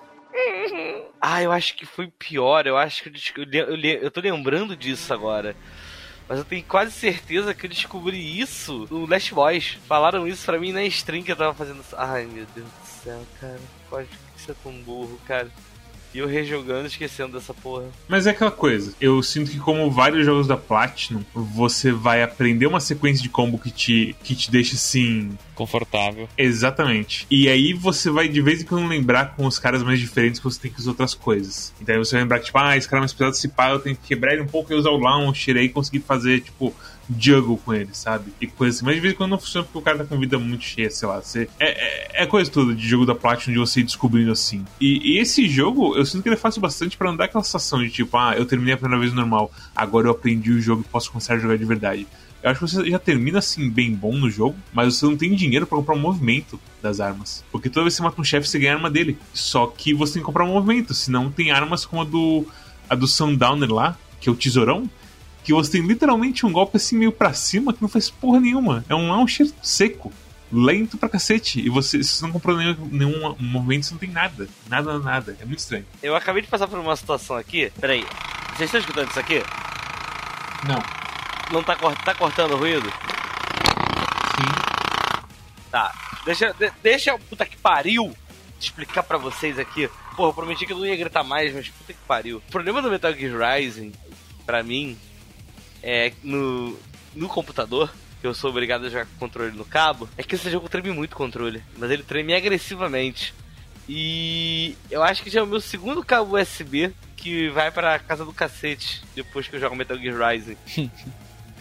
Ah, eu acho que foi pior. Eu acho que eu, eu, eu tô lembrando disso agora. Mas eu tenho quase certeza que eu descobri isso no Last Boys. Falaram isso pra mim na stream que eu tava fazendo. Ai, meu Deus do céu, cara. Pode ser tão burro, cara. E eu rejogando, esquecendo dessa porra. Mas é aquela coisa, eu sinto que como vários jogos da Platinum, você vai aprender uma sequência de combo que te, que te deixa assim... Confortável. Exatamente. E aí você vai de vez em quando lembrar com os caras mais diferentes que você tem que usar outras coisas. Então aí você vai lembrar, tipo, ah, esse cara mais pesado se pá, eu tenho que quebrar ele um pouco e usar o launcher aí conseguir fazer, tipo, juggle com ele, sabe? E coisa assim. Mas de vez em quando não funciona porque o cara tá com vida muito cheia, sei lá. Você, é, é, é coisa toda de jogo da Platinum de você ir descobrindo assim. E, e, esse jogo, eu sinto que ele é fácil bastante para não dar aquela sensação de tipo, ah, eu terminei a primeira vez normal, agora eu aprendi o jogo e posso começar a jogar de verdade. Eu acho que você já termina assim bem bom no jogo, mas você não tem dinheiro para comprar o um movimento das armas. Porque toda vez que você mata um chefe, você ganha a arma dele. Só que você tem que comprar um movimento, senão tem armas como a do a do Sundowner lá, que é o tesourão, que você tem literalmente um golpe assim meio pra cima que não faz porra nenhuma. É um launcher seco. Lento pra cacete. E você, se você não comprou nenhum, nenhum movimento, você não tem nada. Nada, nada. É muito estranho. Eu acabei de passar por uma situação aqui. Peraí. Vocês estão escutando isso aqui? Não. Não tá, tá cortando o ruído? Sim. Tá. Deixa, de- deixa o puta que pariu explicar pra vocês aqui. Porra, eu prometi que eu não ia gritar mais, mas puta que pariu. O problema do Metal Gear Rising, pra mim, é no, no computador, que eu sou obrigado a jogar com controle no cabo, é que esse jogo treme muito controle. Mas ele treme agressivamente. E eu acho que já é o meu segundo cabo USB que vai pra casa do cacete depois que eu jogo Metal Gear Rising.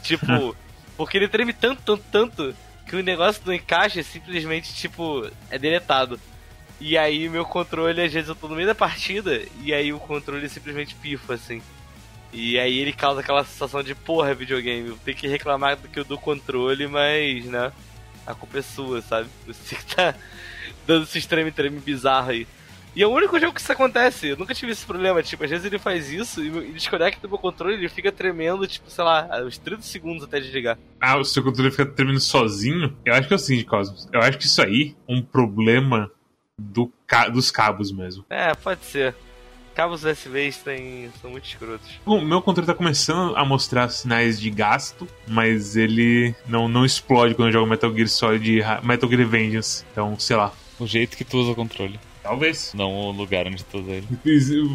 tipo, porque ele treme tanto, tanto, tanto que o negócio do encaixe simplesmente, tipo, é deletado. E aí meu controle, às vezes eu tô no meio da partida e aí o controle simplesmente pifa, assim. E aí ele causa aquela sensação de, porra, videogame, tenho que reclamar do que eu dou controle, mas, né, a culpa é sua, sabe? Você que tá dando esse treme-treme bizarro aí. E é o único jogo que isso acontece. Eu nunca tive esse problema. Tipo, às vezes ele faz isso e desconecta o meu controle e ele fica tremendo, tipo, sei lá, uns 30 segundos até desligar. Ah, o seu controle fica tremendo sozinho? Eu acho que é o seguinte, Cosmos. Eu acho que isso aí é um problema do ca- dos cabos mesmo. É, pode ser. Cabos USBs têm, são muito escrotos. O meu controle tá começando a mostrar sinais de gasto, mas ele não, não explode quando eu jogo Metal Gear Solid Metal Gear Vengeance. Então, sei lá. O jeito que tu usa o controle, Talvez. não o lugar onde tu usa ele.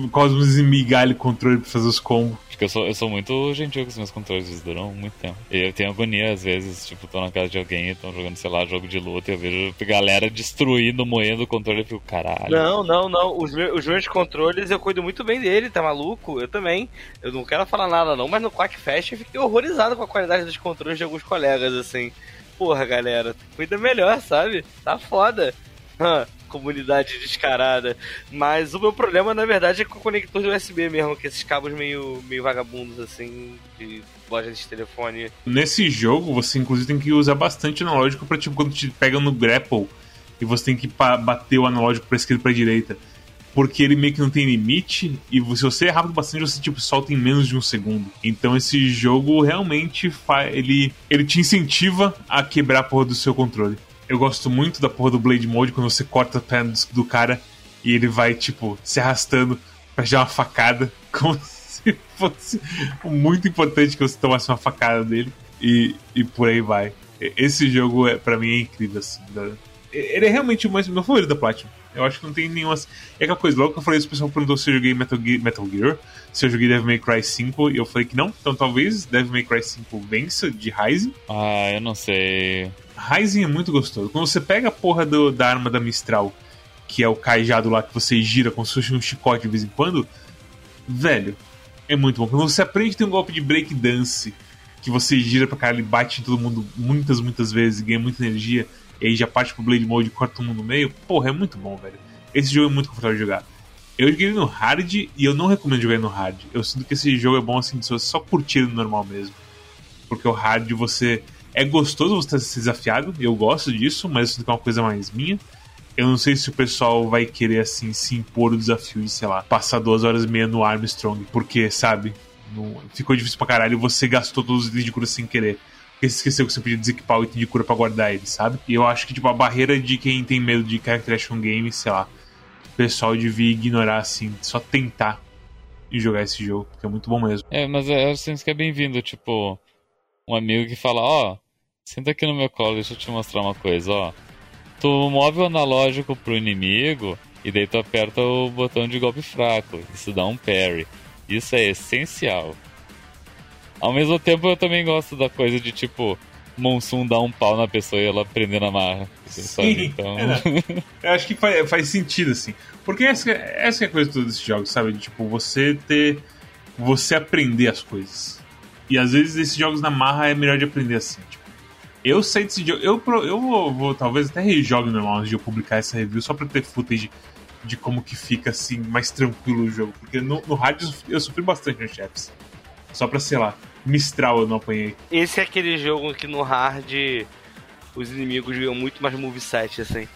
O Cosmos migalha o controle pra fazer os combos. Porque eu sou, eu sou muito gentil com os meus controles, eles duram muito tempo. E eu tenho agonia às vezes, tipo, tô na casa de alguém e estão jogando, sei lá, jogo de luta e eu vejo a galera destruindo, moendo o controle e eu fico, caralho. Não, não, não. Os, meus, os meus controles eu cuido muito bem dele, tá maluco? Eu também. Eu não quero falar nada não, mas no Quack Fest eu fiquei horrorizado com a qualidade dos controles de alguns colegas, assim. Porra, galera, cuida melhor, sabe? Tá foda. Comunidade descarada. Mas o meu problema, na verdade, é com o conector de USB mesmo, que esses cabos meio, meio vagabundos, assim, de loja de telefone. Nesse jogo, você inclusive tem que usar bastante analógico pra, tipo, quando te pegam no grapple e você tem que bater o analógico pra esquerda e pra direita. Porque ele meio que não tem limite, e se você é rápido bastante, você tipo, solta em menos de um segundo. Então esse jogo realmente ele, ele te incentiva a quebrar a porra do seu controle. Eu gosto muito da porra do Blade Mode quando você corta a perna do, cara e ele vai, tipo, se arrastando pra dar uma facada, como se fosse muito importante que você tomasse uma facada dele. E, e por aí vai. Esse jogo, é, para mim, é incrível, assim. Ele é realmente o mais, meu favorito da Platinum. Eu acho que não tem nenhuma. É aquela coisa, logo que eu falei o pessoal perguntou se eu joguei Metal Gear, Metal Gear, se eu joguei Devil May Cry 5, e eu falei que não. Então talvez Devil May Cry 5 vença de Rising. Ah, eu não sei. Rising é muito gostoso. Quando você pega a porra do- da arma da Mistral, que é o cajado lá que você gira como se fosse um chicote de vez em quando, velho, é muito bom. Quando você aprende tem um golpe de break dance, que você gira pra caralho e bate em todo mundo muitas, muitas vezes ganha muita energia, e aí já parte pro Blade Mode e corta todo mundo no meio, porra, é muito bom, velho. Esse jogo é muito confortável de jogar. Eu joguei no hard e eu não recomendo jogar no hard. Eu sinto que esse jogo é bom assim, se você só curtir no normal mesmo. Porque o hard você. É gostoso você ser desafiado, eu gosto disso, mas eu que é uma coisa mais minha. Eu não sei se o pessoal vai querer, assim, se impor o desafio de, sei lá, passar duas horas e meia no Armstrong, porque, sabe, não- ficou difícil pra caralho você gastou todos os itens de cura sem querer. Porque você esqueceu que você podia desequipar o item de cura pra guardar ele, sabe? E eu acho que, tipo, a barreira de quem tem medo de character action game, sei lá, o pessoal devia ignorar, assim, só tentar e jogar esse jogo, porque é muito bom mesmo. É, mas é, eu sinto que é bem-vindo, tipo, um amigo que fala, ó, senta aqui no meu colo, deixa eu te mostrar uma coisa, ó. Tu move o analógico pro inimigo e daí tu aperta o botão de golpe fraco. Isso dá um parry. Isso é essencial. Ao mesmo tempo eu também gosto da coisa de tipo, Monsum dar um pau na pessoa e ela prender na marra. sabe? Então. é, não. Eu acho que faz, faz sentido, assim. Porque essa, essa é a coisa toda desses jogos, sabe? De, Tipo, você ter. Você aprender as coisas. E às vezes esses jogos na marra é melhor de aprender assim. Eu sei desse jogo. Eu, eu vou, vou talvez até rejogue normal antes de eu publicar essa review, só pra ter footage de como que fica assim, mais tranquilo o jogo. Porque no, no sofri- eu sofri bastante nos chefes. Só pra, sei lá, Mistral eu não apanhei. Esse é aquele jogo que no hard os inimigos ganham muito mais moveset, assim.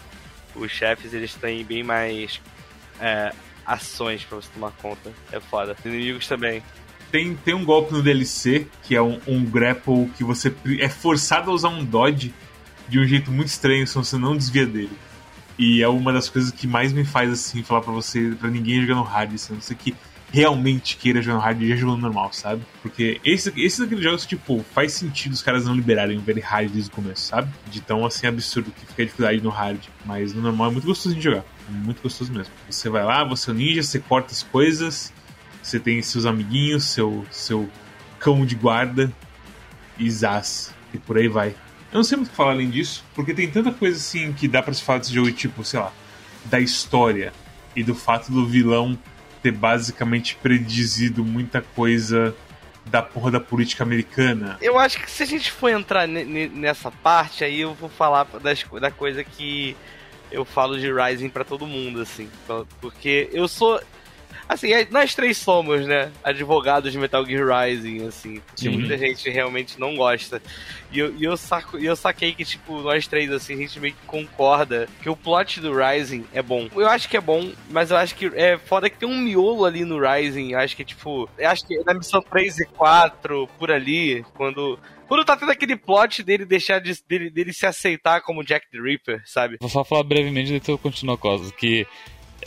Os chefes eles têm bem mais é, ações pra você tomar conta. É foda. Os inimigos também. Tem, tem um golpe no DLC, que é um, um grapple que você é forçado a usar um dodge de um jeito muito estranho, senão você não desvia dele. E é uma das coisas que mais me faz assim falar para você, para ninguém jogar no hard, assim, não sei que realmente queira jogar no hard e já jogou no normal, sabe? Porque esse, esse daqueles jogos, tipo, faz sentido os caras não liberarem o very hard desde o começo, sabe? De tão assim absurdo que fica a dificuldade no hard. Mas no normal é muito gostoso de jogar. É muito gostoso mesmo. Você vai lá, você é o ninja, você corta as coisas, você tem seus amiguinhos, seu, seu cão de guarda e zaz. E por aí vai. Eu não sei muito o que falar além disso, porque tem tanta coisa assim que dá para se falar desse jogo, tipo, sei lá, da história e do fato do vilão ter basicamente predizido muita coisa da porra da política americana. Eu acho que se a gente for entrar nessa parte, aí eu vou falar das, da coisa que eu falo de Rising para todo mundo, assim. Porque eu sou. Assim, é, nós três somos, né? Advogados de Metal Gear Rising, assim. Porque muita gente realmente não gosta. E eu, e eu, saco, eu saquei que, tipo, nós três, assim, a gente meio que concorda que o plot do Rising é bom. Eu acho que é bom, mas eu acho que é foda que tem um miolo ali no Rising. Eu acho que, tipo, eu acho que na missão 3 e 4, por ali, quando quando tá tendo aquele plot dele deixar de, dele, dele se aceitar como Jack the Ripper, sabe? Vou só falar brevemente, depois eu continuo a coisa. Que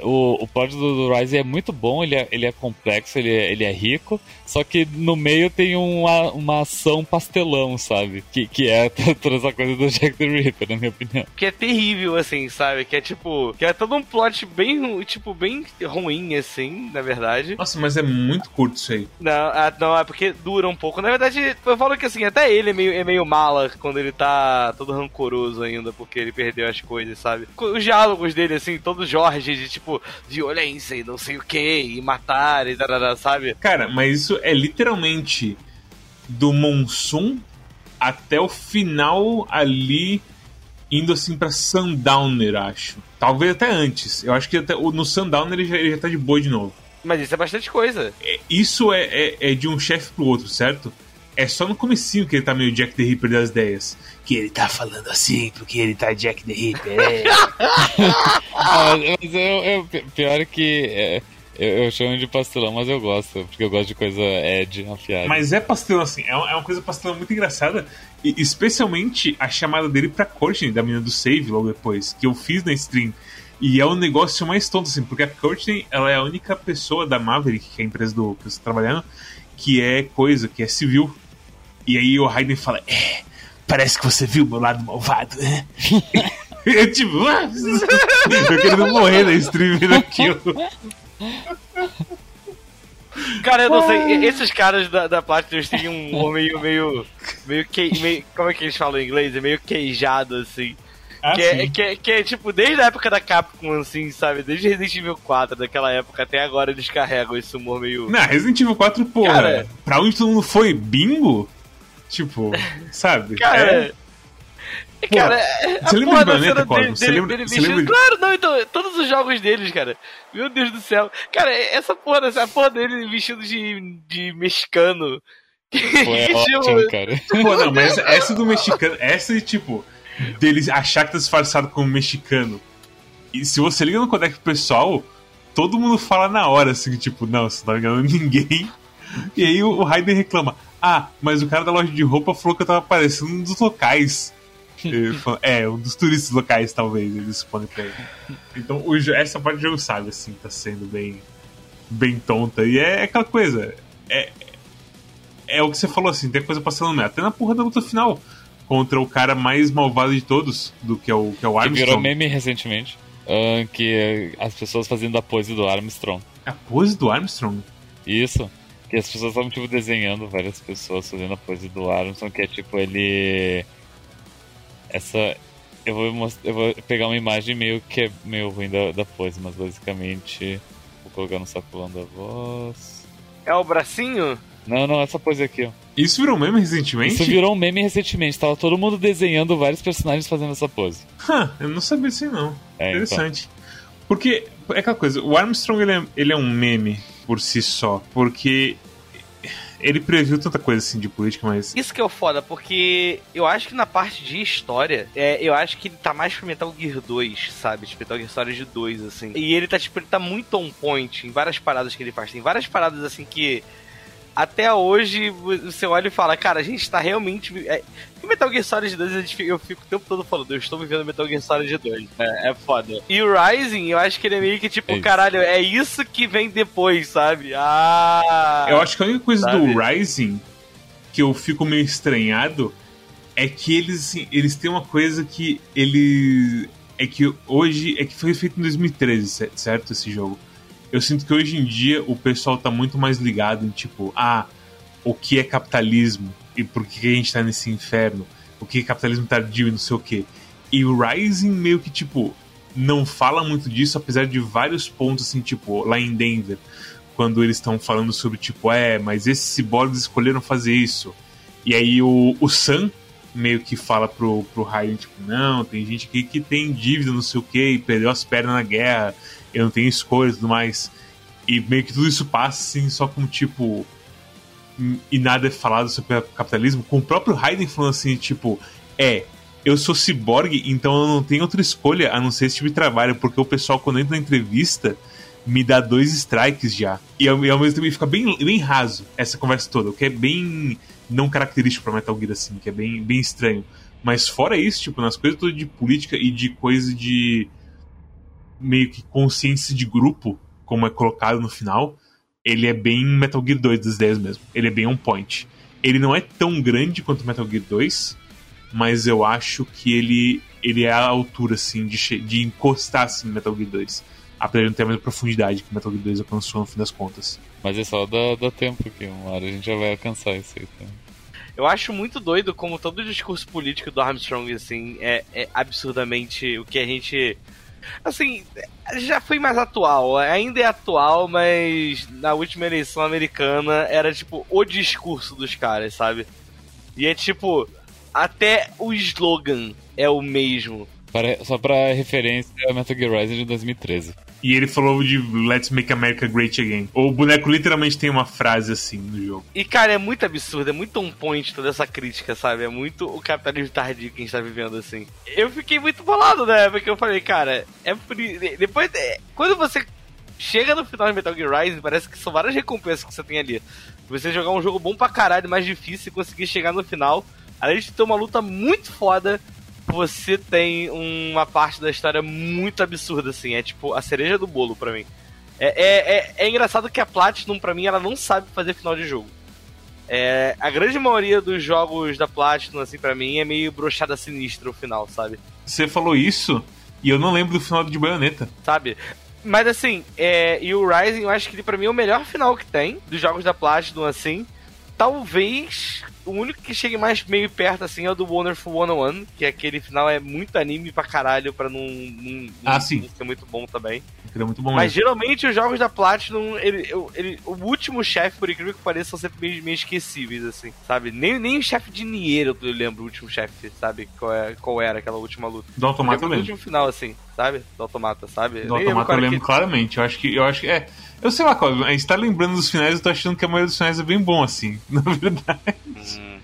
o, o plot do, do Rise é muito bom, ele é, ele é complexo, ele é, ele é rico, só que no meio tem uma, uma ação pastelão, sabe? Que, que é toda essa coisa do Jack the Ripper, na minha opinião. Que é terrível, assim, sabe? Que é tipo. Que é todo um plot bem, tipo, bem ruim, assim, na verdade. Nossa, mas é muito curto isso aí. Não, ah, não, é porque dura um pouco. Na verdade, eu falo que assim, até ele é meio, é meio mala quando ele tá todo rancoroso ainda, porque ele perdeu as coisas, sabe? Os diálogos dele, assim, todo Jorge de tipo tipo, violência e não sei o que, e matar e tarará, sabe? Cara, mas isso é literalmente do Monsoon até o final ali, indo assim pra Sundowner, acho. Talvez até antes. Eu acho que até, no Sundowner ele já, ele já tá de boa de novo. Mas isso é bastante coisa. É, isso é, é, é de um chefe pro outro, certo? É só no comecinho que ele tá meio Jack the Ripper das ideias. Que ele tá falando assim, porque ele tá Jack the Ripper. É. mas eu, eu, pior é que. É, eu, eu, chamo de pastelão, mas eu gosto, porque eu gosto de coisa Ed afiada. Mas é pastelão, assim, é, uma, é uma coisa pastelão muito engraçada. E especialmente a chamada dele pra Courtney, da menina do Save, logo depois, que eu fiz na stream. E é um negócio mais tonto, assim, porque a Courtney, ela é a única pessoa da Maverick, que é a empresa do que eu estou trabalhando, que é coisa, que é civil. E aí o Raiden fala: É, parece que você viu meu lado malvado, né? eu tipo, ah, eu querendo morrer na stream daquilo. Cara, eu não sei, esses caras da, da Platinum têm um humor meio, meio, meio, que, meio, como é que eles falam em inglês? É meio queijado, assim. Ah, que, é, que, é, que, é, tipo, desde a época da Capcom, assim, sabe? Desde Resident Evil 4, daquela época até agora, eles carregam esse humor meio. Não, Resident Evil 4, porra, Cara, pra onde todo mundo foi bingo? Tipo, sabe? Cara. É... Pô, cara, você lembra de Bayonetta, Cosmo? Você lembra, dele, você lembra Claro, não, então, todos os jogos deles, cara. Meu Deus do céu. Cara, essa porra, essa porra dele vestido de, de mexicano. Pô, é ótimo, cara. Pô, não, mas essa do mexicano, essa de tipo, dele achar que tá disfarçado como mexicano. E se você liga no codec pessoal, todo mundo fala na hora, assim, tipo, não, você não tá enganando ninguém. E aí o Raiden reclama: Ah, mas o cara da loja de roupa falou que eu tava aparecendo um dos locais. É, um dos turistas locais, talvez, eles supõem pra ele. Então, o, essa parte do jogo sabe, assim, tá sendo bem, bem tonta. E é aquela coisa. É, é o que você falou, assim, tem coisa passando no Até na porra da luta final contra o cara mais malvado de todos, do que é o, que é o Armstrong. Que virou meme recentemente. Uh, que as pessoas fazendo a pose do Armstrong. A pose do Armstrong? Isso. Que as pessoas estavam, tipo, desenhando várias pessoas fazendo a pose do Armstrong, que é tipo ele. Essa. Eu vou, mostrar, eu vou pegar uma imagem meio que é meio ruim da, da pose, mas basicamente. Vou colocar no sacolão da voz. É o bracinho? Não, não, essa pose aqui, ó. Isso virou um meme recentemente? Isso virou um meme recentemente. Tava todo mundo desenhando vários personagens fazendo essa pose. Huh, eu não sabia assim, não. É, Interessante. Então. Porque, é aquela coisa, o Armstrong ele é, ele é um meme por si só, porque ele previu tanta coisa assim de política, mas. Isso que é o foda, porque eu acho que na parte de história, é, eu acho que ele tá mais pro Metal Gear 2, sabe? Tipo, Metal Gear Solid de 2, assim. E ele tá, tipo, ele tá muito on point em várias paradas que ele faz. Tem várias paradas assim que. Até hoje você olha e fala, cara, a gente tá realmente. É... Metal Gear Solid 2 eu fico o tempo todo falando, eu estou vivendo Metal Gear Solid 2. É, é foda. E o Rising, eu acho que ele é meio que tipo, caralho, é isso que vem depois, sabe? Ah. Eu acho que a única coisa sabe? do Rising que eu fico meio estranhado é que eles, assim, eles têm uma coisa que ele. É que hoje. É que foi feito em 2013, certo? Esse jogo. Eu sinto que hoje em dia o pessoal tá muito mais ligado em tipo, ah, o que é capitalismo e por que a gente tá nesse inferno, o que é capitalismo tardio e não sei o que. E o Rising meio que, tipo, não fala muito disso, apesar de vários pontos, assim, tipo, lá em Denver, quando eles estão falando sobre, tipo, é, mas esses ciborgues escolheram fazer isso. E aí o, o Sam, meio que fala pro, pro Raiden, tipo, não, tem gente aqui que tem dívida, não sei o que, e perdeu as pernas na guerra, eu não tenho escolha e tudo mais. E meio que tudo isso passa, assim, só como, tipo... E nada é falado sobre o capitalismo, com o próprio Raiden falando assim, tipo, é, eu sou ciborgue, então eu não tenho outra escolha a não ser esse tipo de trabalho, porque o pessoal, quando entra na entrevista, me dá dois strikes já. E ao, e ao mesmo tempo fica bem, bem raso essa conversa toda, o que é bem não característico para Metal Gear assim, que é bem, bem estranho. Mas fora isso, tipo, nas coisas todas de política e de coisa de meio que consciência de grupo, como é colocado no final, ele é bem Metal Gear 2 das ideias mesmo. Ele é bem on point. Ele não é tão grande quanto Metal Gear 2, mas eu acho que ele, ele é a altura, assim, de, de encostar, assim, no Metal Gear 2. Apesar de não ter a mesma profundidade que Metal Gear 2 alcançou no fim das contas. Mas é só da, da tempo que uma hora a gente já vai alcançar isso aí também. Eu acho muito doido como todo o discurso político do Armstrong, assim, é, é absurdamente o que a gente. Assim, já foi mais atual. Ainda é atual, mas na última eleição americana era tipo o discurso dos caras, sabe? E é tipo, até o slogan é o mesmo. Para, só pra referência, é Metal Gear Rising de 2013. E ele falou de Let's Make America Great Again. O boneco literalmente tem uma frase assim no jogo. E, cara, é muito absurdo, é muito on point toda essa crítica, sabe? É muito o capitalismo tardio que a gente tá vivendo, assim. Eu fiquei muito bolado, né? Porque eu falei, cara, é Depois, é... quando você chega no final de Metal Gear Rising, parece que são várias recompensas que você tem ali. Você jogar um jogo bom pra caralho, mais difícil, e conseguir chegar no final. Além de ter uma luta muito foda, você tem uma parte da história muito absurda, assim. É tipo a cereja do bolo para mim. É, é, é, é, engraçado que a Platinum, para mim, ela não sabe fazer final de jogo. É, a grande maioria dos jogos da Platinum, assim, para mim, é meio brochada sinistra o final, sabe? Você falou isso e eu não lembro do final de Bayonetta. Sabe? Mas assim, é, e o Rising, eu acho que para mim é o melhor final que tem dos jogos da Platinum, assim. Talvez o único que chega mais meio perto, assim, é o do Wonderful 101, que aquele final é muito anime pra caralho, pra não, não, ah, não sim. ser muito bom também. É muito bom Mas mesmo. geralmente os jogos da Platinum, ele, ele, o último chefe, por incrível que pareça, são sempre meio, meio esquecíveis, assim, sabe? Nem, nem o chefe de Nier eu lembro o último chefe, sabe? Qual, é, qual era aquela última luta. Do Automata lembro. O último final, assim, sabe? Do Automata, sabe? Do Automata eu lembro que... claramente. Eu acho que, eu acho que é... Eu sei lá, a gente tá lembrando dos finais, eu tô achando que a maioria dos finais é bem bom, assim, na verdade. Hum.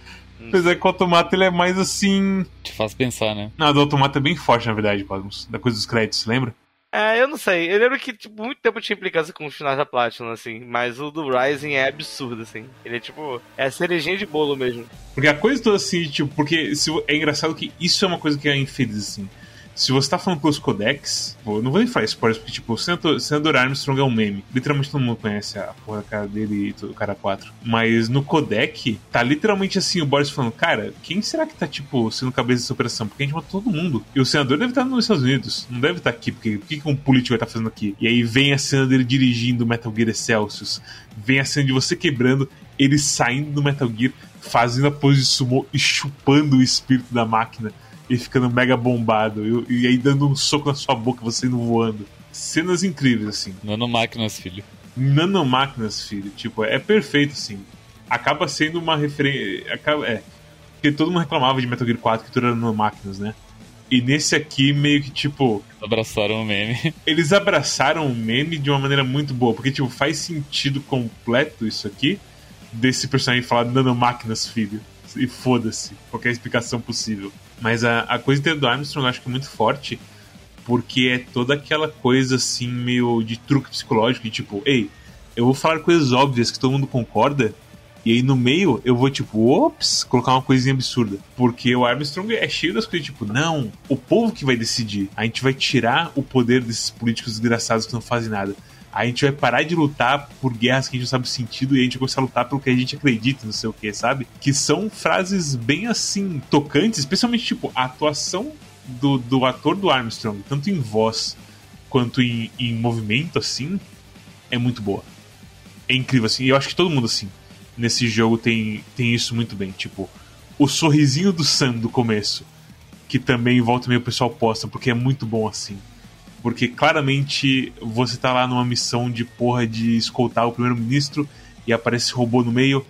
Apesar que o Automata ele é mais assim. Te faz pensar, né? Não, do Automata é bem forte, na verdade, Cosmos. Da coisa dos créditos, lembra? É, eu não sei. Eu lembro que, tipo, muito tempo tinha implicância com os finais da Platinum, assim. Mas o do Rising é absurdo, assim. Ele é, tipo, é a cerejinha de bolo mesmo. Porque a coisa toda, assim, tipo, porque se, é engraçado que isso é uma coisa que é infeliz, assim se você tá falando pelos codecs, não vou nem falar spoilers, porque, tipo, o Senador, Armstrong é um meme. Literalmente todo mundo conhece a porra cara dele e o cara 4. Mas no codec, tá literalmente assim, o Boris falando, cara, quem será que tá, tipo, sendo cabeça dessa operação? Porque a gente matou todo mundo. E o senador deve estar nos Estados Unidos, não deve estar aqui, porque o que um político vai estar fazendo aqui? E aí vem a cena dele dirigindo Metal Gear Celsius, vem a cena de você quebrando, ele saindo do Metal Gear, fazendo a pose de sumo e chupando o espírito da máquina e ficando mega bombado. E, e aí dando um soco na sua boca, você indo voando. Cenas incríveis, assim. Nanomáquinas, filho. Nanomáquinas, filho. Tipo, é perfeito, assim. Acaba sendo uma referência. Acaba... É. Porque todo mundo reclamava de Metal Gear 4 que tudo era nanomáquinas, né? E nesse aqui, meio que tipo. Abraçaram o meme. Eles abraçaram o meme de uma maneira muito boa. Porque, tipo, faz sentido completo isso aqui. Desse personagem falar nanomáquinas, filho. E foda-se. Qualquer explicação possível. Mas a, a coisa do Armstrong eu acho que é muito forte, porque é toda aquela coisa assim, meio de truque psicológico, de tipo, ei, eu vou falar coisas óbvias que todo mundo concorda, E aí no meio eu vou, tipo, ops, colocar uma coisinha absurda. Porque o Armstrong é cheio das coisas, tipo, não, o povo que vai decidir. A gente vai tirar o poder desses políticos desgraçados que não fazem nada. A gente vai parar de lutar por guerras que a gente não sabe o sentido e a gente vai começar a lutar pelo que a gente acredita, não sei o que, sabe? Que são frases bem assim, tocantes, especialmente, tipo, a atuação do, do ator do Armstrong, tanto em voz quanto em, em movimento, assim, é muito boa. É incrível, assim. Eu acho que todo mundo, assim, nesse jogo tem, tem isso muito bem. Tipo, o sorrisinho do Sam do começo, que também volta meio o pessoal posta, porque é muito bom assim. Porque claramente você tá lá numa missão de porra de escoltar o primeiro-ministro e aparece robô no meio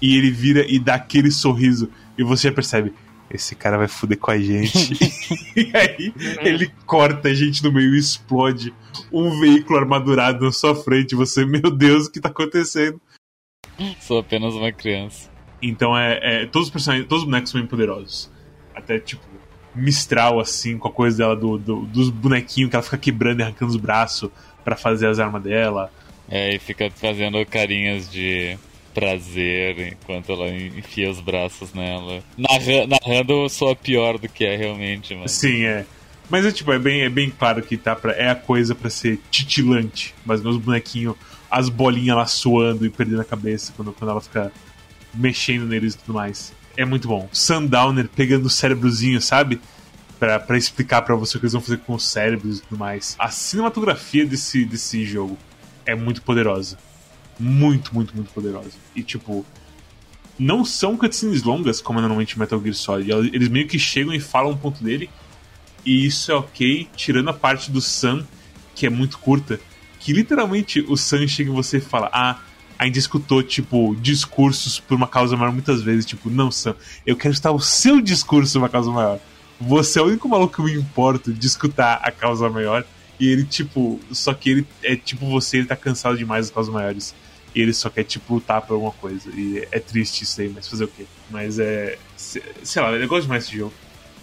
e ele vira e dá aquele sorriso e você já percebe, esse cara vai fuder com a gente. e aí ele corta a gente no meio e explode um veículo armadurado na sua frente. Você, meu Deus, o que tá acontecendo? Sou apenas uma criança. Então é, é todos os personagens, todos os bonecos são bem poderosos. Até tipo Mistral assim, com a coisa dela do, do dos bonequinhos que ela fica quebrando e arrancando os braços para fazer as armas dela. É, e fica fazendo carinhas de prazer enquanto ela enfia os braços nela. Narra narrando soa pior do que é realmente, mas. Sim, é. Mas é tipo, é bem, é bem claro que tá pra, é a coisa para ser titilante. Mas meus bonequinhos, as bolinhas lá suando e perdendo a cabeça quando, quando ela fica mexendo neles e tudo mais é muito bom. Sundowner pegando o cérebrozinho, sabe? Pra explicar para você o que eles vão fazer com os cérebros e tudo mais. A cinematografia desse, desse jogo é muito poderosa. Muito, muito, muito poderosa. E tipo, não são cutscenes longas, como é normalmente Metal Gear Solid. Eles meio que chegam e falam um ponto dele. E isso é ok, tirando a parte do Sam, que é muito curta. Que literalmente o Sam chega em você e fala: Ah, a gente escutou, tipo, discursos por uma causa maior muitas vezes. Tipo, não, Sam, eu quero escutar o seu discurso por uma causa maior. Você é o único maluco que me importo de escutar a causa maior. E ele, tipo, só que ele é tipo você, ele tá cansado demais das causas maiores. E ele só quer, tipo, lutar por alguma coisa. E é triste isso aí, mas fazer o quê? Mas é. Sei lá, eu gosto demais desse jogo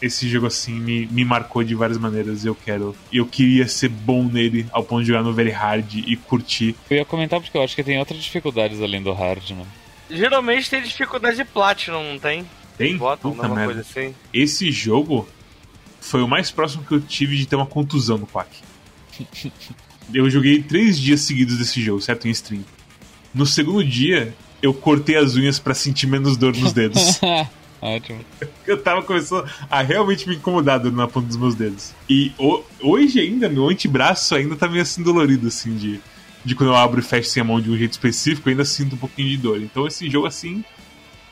esse jogo assim me, me marcou de várias maneiras. Eu quero. Eu queria ser bom nele ao ponto de jogar no Very Hard e curtir. Eu ia comentar porque eu acho que tem outras dificuldades além do hard, né? Geralmente tem dificuldade de Platinum, não tem? Tem? Botam Puta merda. coisa assim. Esse jogo foi o mais próximo que eu tive de ter uma contusão no Quack. eu joguei três dias seguidos desse jogo, certo? Em stream. No segundo dia, eu cortei as unhas para sentir menos dor nos dedos. Ótimo. Eu tava começando a realmente me incomodar na ponta dos meus dedos. E hoje ainda, meu antebraço ainda tá meio assim dolorido, assim, de, de quando eu abro e fecho sem a mão de um jeito específico, eu ainda sinto um pouquinho de dor. Então esse jogo, assim,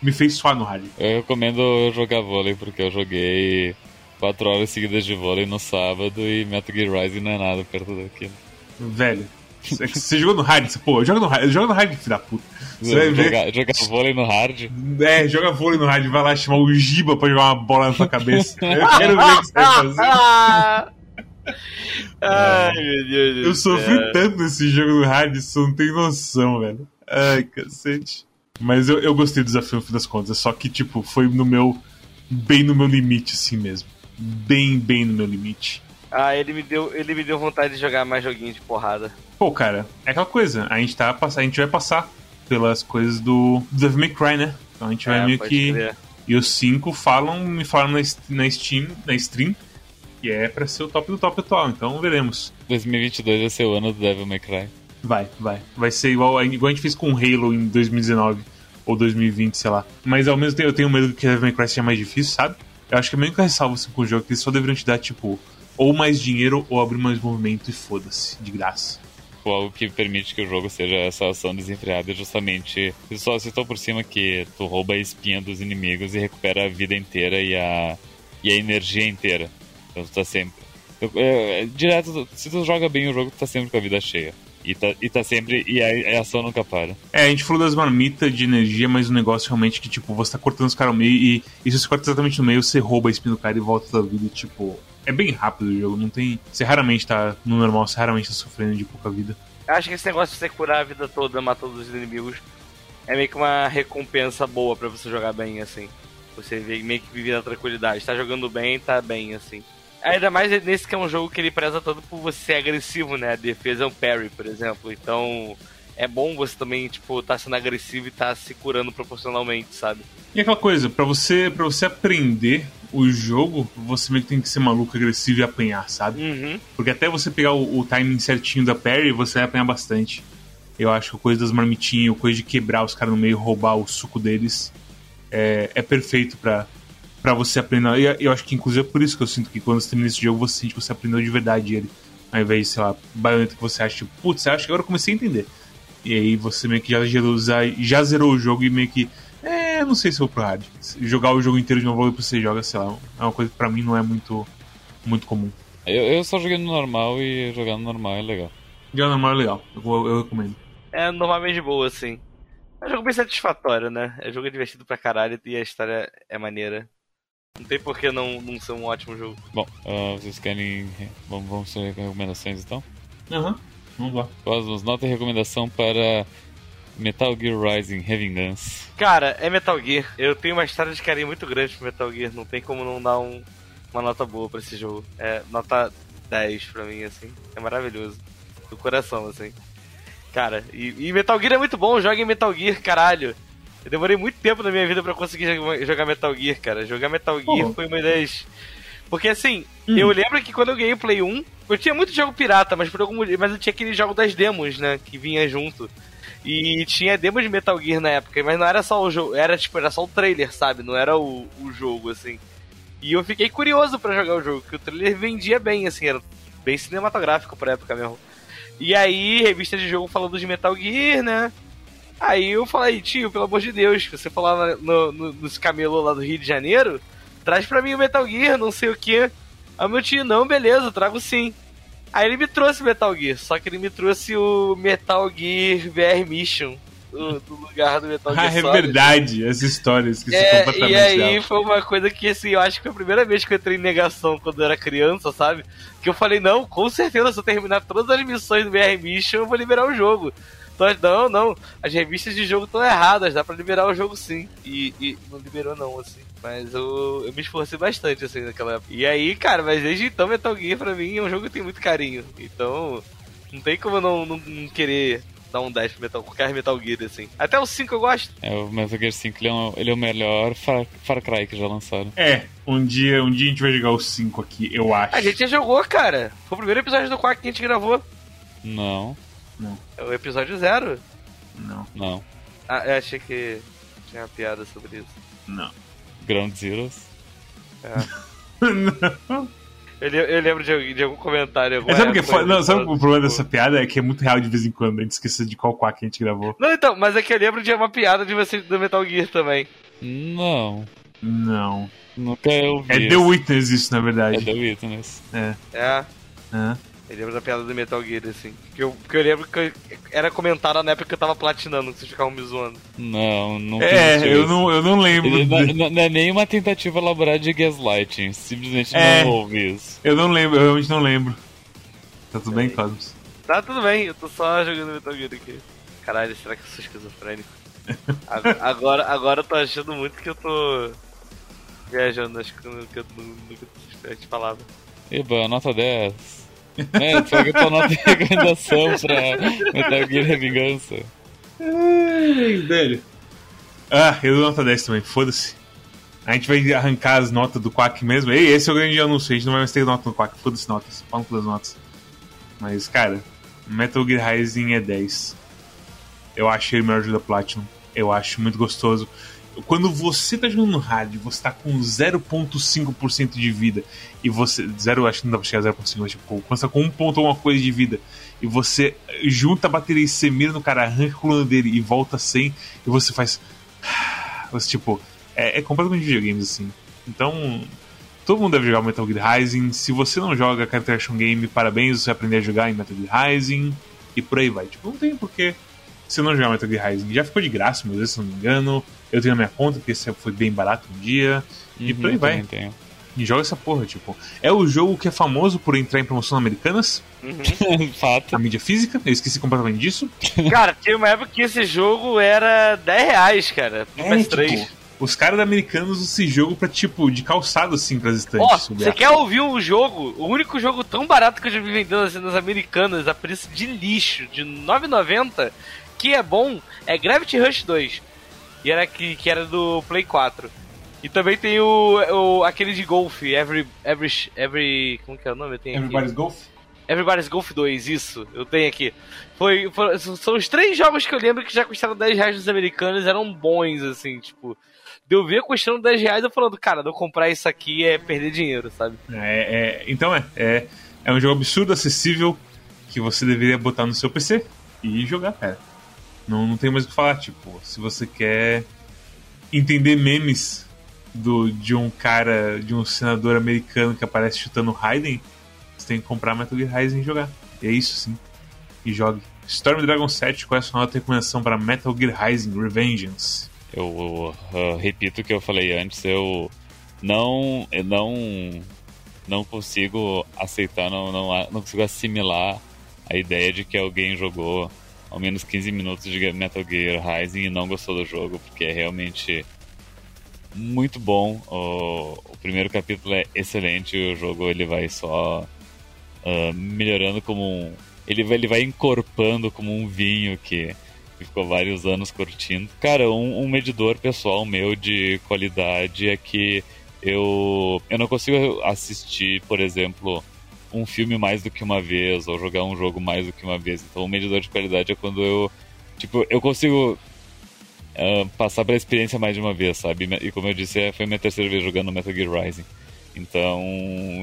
me fez suar no hard. Eu recomendo jogar vôlei, porque eu joguei 4 horas seguidas de vôlei no sábado e Metal Gear Rising não é nada perto daquilo. Velho, você jogou no hard? Pô, joga no hard, joga no hard, filho da puta. Você vai ver. Jogar vôlei no hard? É, joga vôlei no hard, vai lá chamar o Giba pra jogar uma bola na sua cabeça. Eu quero ver o que você vai fazer. Ai, meu Deus do Eu sofri tanto nesse jogo no hard, você não tem noção, velho. Ai, cacete. Mas eu, eu gostei do desafio no fim das contas, só que, tipo, foi no meu. bem no meu limite, assim mesmo. Bem, bem no meu limite. Ah, ele me deu, ele me deu vontade de jogar mais joguinho de porrada. Pô, cara, é aquela coisa, a gente tá a gente vai passar pelas coisas do Devil May Cry, né? Então a gente vai é, meio que crer. e os cinco falam, me falam na, na Steam, na stream, que é para ser o top do top atual, então veremos. 2022 vai ser o ano do Devil May Cry. Vai, vai. Vai ser igual, igual a gente fez com Halo em 2019 ou 2020, sei lá. Mas ao mesmo tempo eu tenho medo que Devil May Cry seja mais difícil, sabe? Eu acho que a única ressalva assim, com o jogo é que eles só deveriam te dar, tipo, ou mais dinheiro ou abrir mais movimento e foda-se, de graça. Algo que permite que o jogo seja essa ação desenfreada justamente. Eu só citou por cima que tu rouba a espinha dos inimigos e recupera a vida inteira e a, e a energia inteira. Então tu tá sempre. É, é, direto, se tu joga bem o jogo, tu tá sempre com a vida cheia. E tá, e tá sempre. E a, a ação nunca para. É, a gente falou das marmitas de energia, mas o negócio realmente é que, tipo, você tá cortando os caras no meio e, e se você corta exatamente no meio, você rouba a espinha do cara e volta da vida, tipo é bem rápido o jogo, não tem. Você raramente tá no normal, você raramente tá sofrendo de pouca vida. Eu acho que esse negócio de você curar a vida toda, matar todos os inimigos, é meio que uma recompensa boa para você jogar bem, assim. Você meio que viver na tranquilidade. Tá jogando bem, tá bem, assim. Ainda mais nesse que é um jogo que ele preza todo por você ser agressivo, né? A defesa é um parry, por exemplo. Então, é bom você também, tipo, tá sendo agressivo e tá se curando proporcionalmente, sabe? E aquela coisa, para você para você aprender o jogo, você meio que tem que ser maluco, agressivo e apanhar, sabe? Uhum. Porque até você pegar o, o timing certinho da parry, você vai apanhar bastante. Eu acho que a coisa das marmitinhas, coisa de quebrar os caras no meio, roubar o suco deles, é, é perfeito pra, pra você aprender. E eu acho que, inclusive, é por isso que eu sinto que quando você termina esse jogo, você sente que você aprendeu de verdade ele. Ao invés de, sei lá, baioneta que você acha, tipo, putz, acho que agora eu comecei a entender. E aí você meio que já, já, já zerou o jogo e meio que. É, não sei se eu vou pro hard. Jogar o jogo inteiro de novo depois você joga, sei lá, é uma coisa que pra mim não é muito, muito comum. Eu, eu só joguei no normal e jogar no normal é legal. Jogar no normal é legal, eu, eu recomendo. É normalmente de boa, assim. É um jogo bem satisfatório, né? É um jogo divertido pra caralho e a história é maneira. Não tem por que não, não ser um ótimo jogo. Bom, uh, vocês querem. Vamos, vamos ter recomendações então? Aham, uhum. vamos lá. Cosmos, nota e recomendação para Metal Gear Rising Revengeance. Cara, é Metal Gear. Eu tenho uma história de carinho muito grande pro Metal Gear. Não tem como não dar um, uma nota boa pra esse jogo. É nota 10 pra mim, assim. É maravilhoso. Do coração, assim. Cara, e, e Metal Gear é muito bom. Joga em Metal Gear, caralho. Eu demorei muito tempo na minha vida para conseguir jogar Metal Gear, cara. Jogar Metal Gear foi uma das. Porque assim, hum. eu lembro que quando eu ganhei o Play 1, eu tinha muito jogo pirata, mas por algum mas eu tinha aquele jogo das demos, né? Que vinha junto. E tinha demos de Metal Gear na época, mas não era só o jogo, era tipo, era só o trailer, sabe? Não era o, o jogo, assim. E eu fiquei curioso para jogar o jogo, porque o trailer vendia bem, assim, era bem cinematográfico pra época mesmo. E aí, revista de jogo falando de Metal Gear, né? Aí eu falei, tio, pelo amor de Deus, você falar no, no, nos camelô lá do Rio de Janeiro, traz pra mim o Metal Gear, não sei o que. Aí meu tio, não, beleza, trago sim. Aí ele me trouxe o Metal Gear, só que ele me trouxe o Metal Gear VR Mission. Do, do lugar do Metal Gear Ah, é verdade, as histórias que é, completamente E aí real. foi uma coisa que, assim, eu acho que foi a primeira vez que eu entrei em negação quando eu era criança, sabe? Que eu falei, não, com certeza, se eu terminar todas as missões do VR Mission, eu vou liberar o jogo. Não, não, as revistas de jogo estão erradas, dá pra liberar o jogo sim. E, e não liberou não, assim. Mas eu, eu me esforcei bastante, assim, naquela época. E aí, cara, mas desde então Metal Gear pra mim é um jogo que tem muito carinho. Então, não tem como não, não, não querer dar um 10 pro Metal, qualquer Metal Gear, assim. Até o 5 eu gosto. É, o Metal Gear 5 ele é, um, ele é o melhor Far, Far Cry que já lançaram. É, um dia, um dia a gente vai jogar o 5 aqui, eu acho. A gente já jogou, cara. Foi o primeiro episódio do Quark que a gente gravou. Não. Não. É o episódio zero. Não. Não. Ah, eu achei que tinha uma piada sobre isso. Não. Ground Zeroes. não. Eu, eu lembro de, de, algum comentário. É, sabe, que, época, não, sabe o problema tipo, dessa piada? É que é muito real de vez em quando. A gente esquece de qual quack a gente gravou. Não, então, mas é que eu lembro de uma piada de você do Metal Gear também. Não. Não. Nunca eu vi. É. The Witness isso, na verdade. É The Witness. É. É. é. Eu lembro da piada do Metal Gear, assim. Que eu, que eu lembro que eu, era comentada na época que eu tava platinando, que vocês ficavam me zoando. Não, não É, eu isso. não, eu não lembro. Ele não, de- não- não é nenhuma tentativa elaborada de gaslighting. Simplesmente É. não houve isso. Eu não lembro, eu realmente não lembro. Tá tudo bem, Cosmos? Tá, tudo bem, eu tô só jogando Metal Gear aqui. Caralho, será que eu sou esquizofrênico? Agora, agora eu tô achando muito que eu tô viajando, acho que eu nunca, nunca te falava. Eba, nota 10. É, vai tua nota de recomendação pra Metal Gear Revingança. Ai, velho. Ah, eu dou nota 10 também, foda-se. A gente vai arrancar as notas do Quack mesmo. Ei, esse é o grande anúncio, a gente não vai mais ter nota no Quack, foda-se notas, pau das notas. Mas, cara, Metal Gear Rising é 10. Eu acho ele melhor jogo da Platinum. Eu acho muito gostoso. Quando você tá jogando no hard, você tá com 0.5% de vida e você. Zero, acho que não dá pra chegar a 0.5, mas tipo, quando você tá com 1 ponto alguma coisa de vida e você junta a bateria e você mira no cara, arranca a coluna dele e volta sem, e você faz. Você, tipo, é, é completamente videogames assim. Então, todo mundo deve jogar Metal Gear Rising. Se você não joga Character Action Game, parabéns, você vai aprender a jogar em Metal Gear Rising. E por aí vai. Tipo, não tem porquê você não jogar Metal Gear Rising. Já ficou de graça, meu Deus, se não me engano. Eu tenho na minha conta, porque foi bem barato um dia. E por aí Uhum, vai. tenho. E joga essa porra, tipo. É o jogo que é famoso por entrar em promoção americanas, Uhum. Fato. a mídia física. Eu esqueci completamente disso. cara, tinha uma época que esse jogo era 10 reais, cara, pro É, PS3. tipo, os caras americanos esse jogo pra, tipo, de calçado, assim, pras estantes. Ó, você quer ouvir um jogo, o único jogo tão barato que eu já vi vendendo assim nas americanas a preço de lixo, de R$ 9,90, que é bom, é Gravity Rush 2. E era que, que era do Play 4. E também tem o, o aquele de golfe, Every Every Every, como que é o nome? Eu tenho aqui. Everybody's Golf? Everybody's Golf 2, isso, eu tenho aqui. Foi, foi- são os três jogos que eu lembro que já custaram 10 reais nos americanos, eram bons, assim, tipo. De eu ver custando 10 reais, eu falando, cara, não comprar isso aqui é perder dinheiro, sabe? É, é, então é, é. É um jogo absurdo, acessível, que você deveria botar no seu PC e jogar, cara. Não, não tem mais o que falar, tipo, se você quer entender memes do, de um cara, de um senador americano que aparece chutando Raiden, você tem que comprar Metal Gear Rising e jogar. E é isso sim. E jogue. Storm Dragon 7, qual é a sua nota de recomendação para Metal Gear Rising Revengeance? Eu uh, repito o que eu falei antes, eu não, eu não, não consigo aceitar, não, não, não consigo assimilar a ideia de que alguém jogou ao menos 15 minutos de Metal Gear Rising e não gostou do jogo, porque é realmente muito bom. O, o primeiro capítulo é excelente, o jogo ele vai só uh, melhorando como um. Ele vai, ele vai encorpando como um vinho que, que ficou vários anos curtindo. Cara, um, um medidor pessoal meu de qualidade é que eu, eu não consigo assistir, por exemplo, um filme mais do que uma vez ou jogar um jogo mais do que uma vez. Então, o medidor de qualidade é quando eu, tipo, eu consigo uh, passar pela experiência mais de uma vez, sabe? E como eu disse, é, foi minha terceira vez jogando Metal Gear Rising. Então,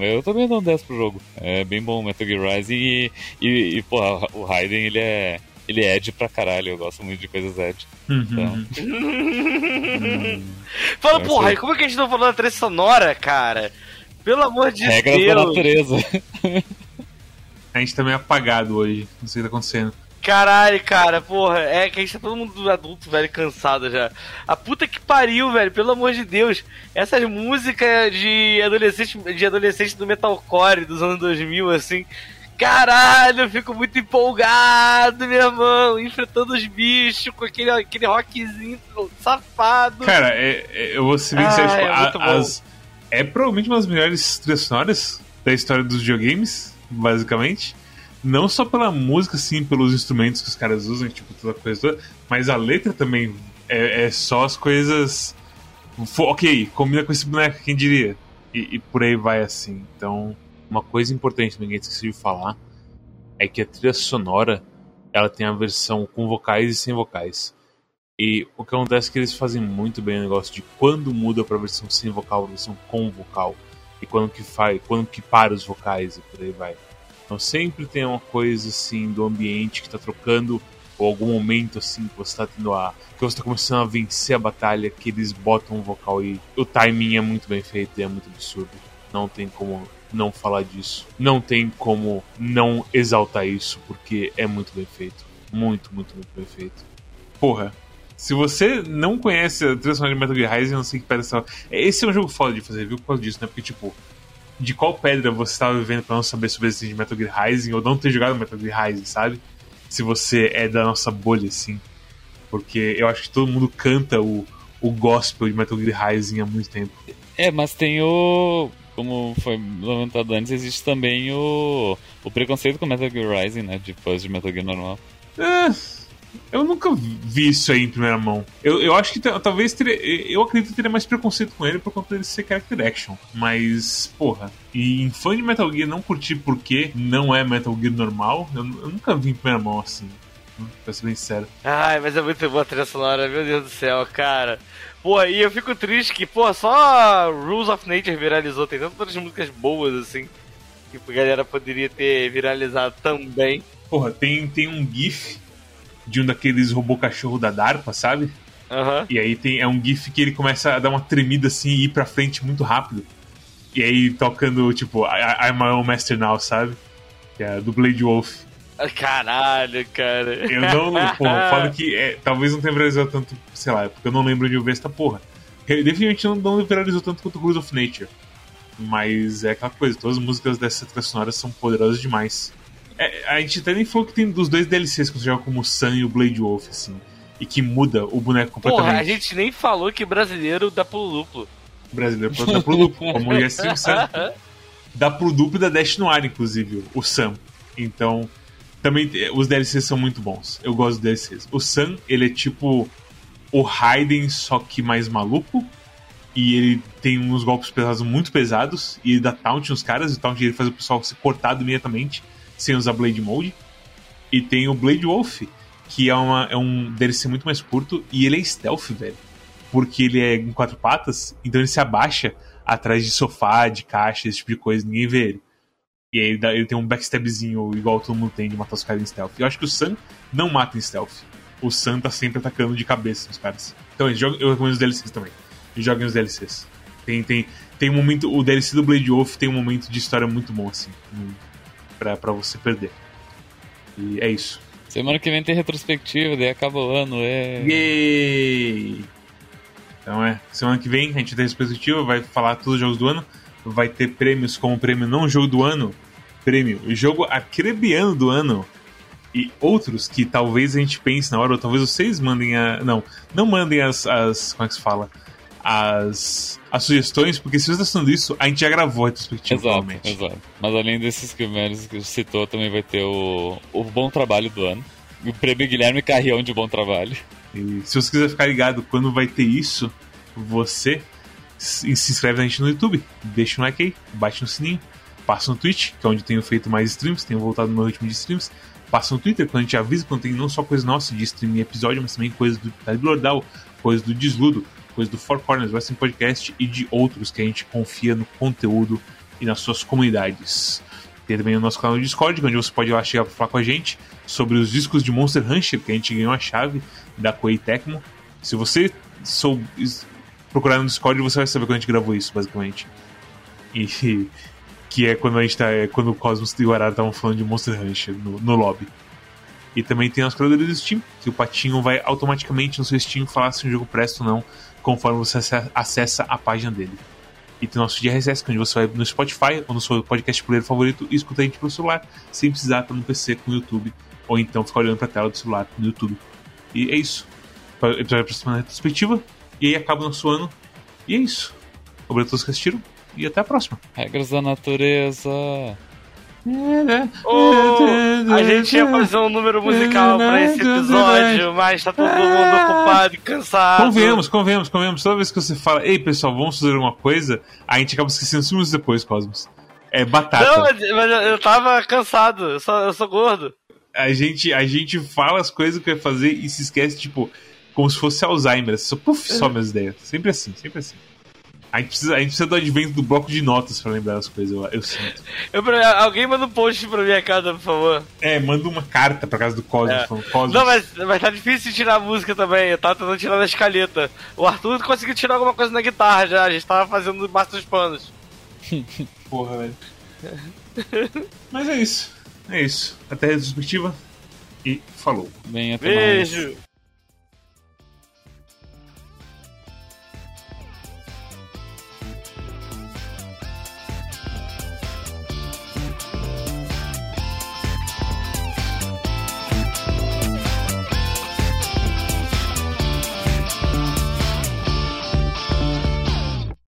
eu também dou um 10 pro jogo. É bem bom o Metal Gear Rising e, e, e porra, o Raiden, ele é, ele é Ed pra caralho. Eu gosto muito de coisas Ed. Então, Fala, Vai porra, e como é que a gente não falou da trilha sonora, cara? Pelo amor de regras da Deus. natureza. A gente tá meio apagado hoje, não sei o que tá acontecendo. Caralho, cara, porra, é que a gente tá todo mundo adulto, velho, cansado já. A puta que pariu, velho, pelo amor de Deus. Essas músicas de adolescente, de adolescente do metalcore dos anos 2000, assim. Caralho, eu fico muito empolgado, meu irmão, enfrentando os bichos com aquele, aquele rockzinho safado. Cara, é- é- eu vou ser bem sério, tipo, é a- as- é provavelmente uma das melhores trilhas sonoras da história dos videogames, basicamente. Não só pela música, sim, pelos instrumentos que os caras usam, tipo, toda coisa toda, mas a letra também é, é só as coisas. Ok, combina com esse boneco, quem diria? E, e por aí vai assim. Então, uma coisa importante ninguém esqueceu de falar é que a trilha sonora ela tem a versão com vocais e sem vocais. E o que acontece é que eles fazem muito bem o negócio de quando muda pra versão sem vocal, versão com vocal. E quando que faz, quando que para os vocais e por aí vai. Então sempre tem uma coisa assim do ambiente que tá trocando, ou algum momento assim que você tá tendo a. que você tá começando a vencer a batalha, que eles botam um vocal e o timing é muito bem feito e é muito absurdo. Não tem como não falar disso. Não tem como não exaltar isso, porque é muito bem feito. Muito, muito, muito bem feito. Porra, se você não conhece a trilha sonora de Metal Gear Rising, eu não sei que pedra você tava... Esse é um jogo foda de fazer, viu? Por causa disso, né? Porque, tipo, de qual pedra você estava vivendo pra não saber sobre existência de Metal Gear Rising ou não ter jogado Metal Gear Rising, sabe? Se você é da nossa bolha, assim. Porque eu acho que todo mundo canta o, o gospel de Metal Gear Rising há muito tempo. É, mas tem o. Como foi lamentado antes, existe também o. O preconceito com Metal Gear Rising, né? De fãs de Metal Gear normal. É, eu nunca vi isso aí em primeira mão. Eu, eu acho que ta- talvez teria, eu acredito que teria mais preconceito com ele por conta dele ser character action. Mas, porra, e em fã de Metal Gear não curtir porque não é Metal Gear normal, eu, eu nunca vi em primeira mão assim. Pra ser bem sério. Ai, mas é muito boa a trilha sonora, meu Deus do céu, cara. Pô, e eu fico triste que, pô, só Rules of Nature viralizou. Tem tantas músicas boas, assim, que a galera poderia ter viralizado também. Porra, tem, tem um GIF de um daqueles robô cachorro da DARPA, sabe? Aham. E aí tem, é um GIF que ele começa a dar uma tremida assim e ir pra frente muito rápido. E aí tocando, tipo, I, I'm my own master now, sabe? Que é do Blade Wolf. Ah, Caralho, cara. Eu não. Porra, foda que é, talvez não tenha viralizado tanto, sei lá, porque eu não lembro de eu ver essa porra. Ele definitivamente não, não viralizou tanto quanto Rules of Nature. Mas é aquela coisa, todas as músicas dessa trilha sonora são poderosas demais. É, a gente até nem falou que tem dos dois DLCs que você joga como o Sun e o Blade Wolf, assim. e que muda o boneco completamente. Porra, a gente nem falou que brasileiro dá pro duplo. Brasileiro dá pro duplo, como o Yassim Sam. Dá pro duplo da Dash no ar, inclusive, o Sam. Então, também os DLCs são muito bons. Eu gosto dos DLCs. O Sam, ele é tipo o Raiden, só que mais maluco. E ele tem uns golpes pesados muito pesados. E ele dá taunt nos caras. E o taunt ele faz o pessoal ser cortado imediatamente, sem usar Blade Mode. E tem o Blade Wolf, que é, uma, é um DLC muito mais curto. E ele é stealth, velho. Porque ele é em quatro patas. Então ele se abaixa atrás de sofá, de caixa, esse tipo de coisa. Ninguém vê ele. E aí ele, dá, ele tem um backstabzinho igual todo mundo tem de matar os caras em stealth. Eu acho que o Sam não mata em stealth. O Sam tá sempre atacando de cabeça nos caras. Então eu recomendo os DLCs também joguem os DLCs. Tem, tem, tem um momento. O DLC do Blade Wolf tem um momento de história muito bom, assim. Pra, pra você perder. E é isso. Semana que vem tem retrospectiva, daí acaba o ano, é. Yay! Então é, semana que vem a gente tem retrospectiva, vai falar todos os jogos do ano. Vai ter prêmios como prêmio não jogo do ano, prêmio jogo acrebiano do ano. E outros que talvez a gente pense na hora, ou talvez vocês mandem a. Não, não mandem as. as como é que se fala? As, as sugestões, porque se você está fazendo isso, a gente já gravou a retrospectiva, exato, Exato. Mas além desses que o Melis citou, também vai ter o, o Bom Trabalho do ano. O prêmio Guilherme Carrião de Bom Trabalho. E se você quiser ficar ligado quando vai ter isso, você se inscreve na gente no YouTube, deixa um like aí, bate no sininho, passa no Twitch, que é onde tenho feito mais streams, tenho voltado no meu ritmo de streams, passa no Twitter, quando a gente avisa quando tem não só coisa nossa de stream e episódio, mas também coisas do Lordal, coisas do Desludo, coisa do Four Corners Wrestling Podcast e de outros que a gente confia no conteúdo e nas suas comunidades. Tem também o nosso canal do Discord, onde você pode lá chegar para falar com a gente sobre os discos de Monster Rancher, que a gente ganhou a chave da Koei Tecmo. Se você sou, procurar no Discord, você vai saber quando a gente gravou isso, basicamente. E que é quando a gente tá. É quando o Cosmos e o Arara estavam falando de Monster Rancher no, no lobby. E também tem as criadores do Steam, que o patinho vai automaticamente no seu Steam falar se um jogo presta ou não conforme você acessa a página dele. E tem o nosso RSS, onde você vai no Spotify ou no seu podcast player favorito e escuta a gente pelo celular, sem precisar estar no PC com o YouTube, ou então ficar olhando para a tela do celular no YouTube. E é isso. Episódio para semana retrospectiva, e aí acaba o nosso ano. E é isso. Obrigado a todos que assistiram, e até a próxima. Regras da natureza. Oh, a gente ia fazer um número musical pra esse episódio, mas tá todo mundo ocupado e cansado. Convenhamos, convenhamos, convenhamos. Toda vez que você fala, ei pessoal, vamos fazer alguma coisa, a gente acaba esquecendo cinco minutos depois, Cosmos. É batata. Não, mas, mas eu tava cansado, eu sou, eu sou gordo. A gente, a gente fala as coisas que vai fazer e se esquece, tipo, como se fosse Alzheimer. Só, puf, some as ideias. Sempre assim, sempre assim. A gente, precisa, a gente precisa do advento do bloco de notas pra lembrar as coisas, eu, eu sinto. Eu, alguém manda um post pra minha casa, por favor. É, manda uma carta pra casa do Cosmos. É. Cosmos. Não, mas, mas tá difícil tirar a música também. Eu tava tentando tirar da escaleta. O Arthur conseguiu tirar alguma coisa na guitarra já. A gente tava fazendo basta dos panos. Porra, velho. mas é isso. É isso. Até a retrospectiva. E falou. Bem, até Beijo. Mais.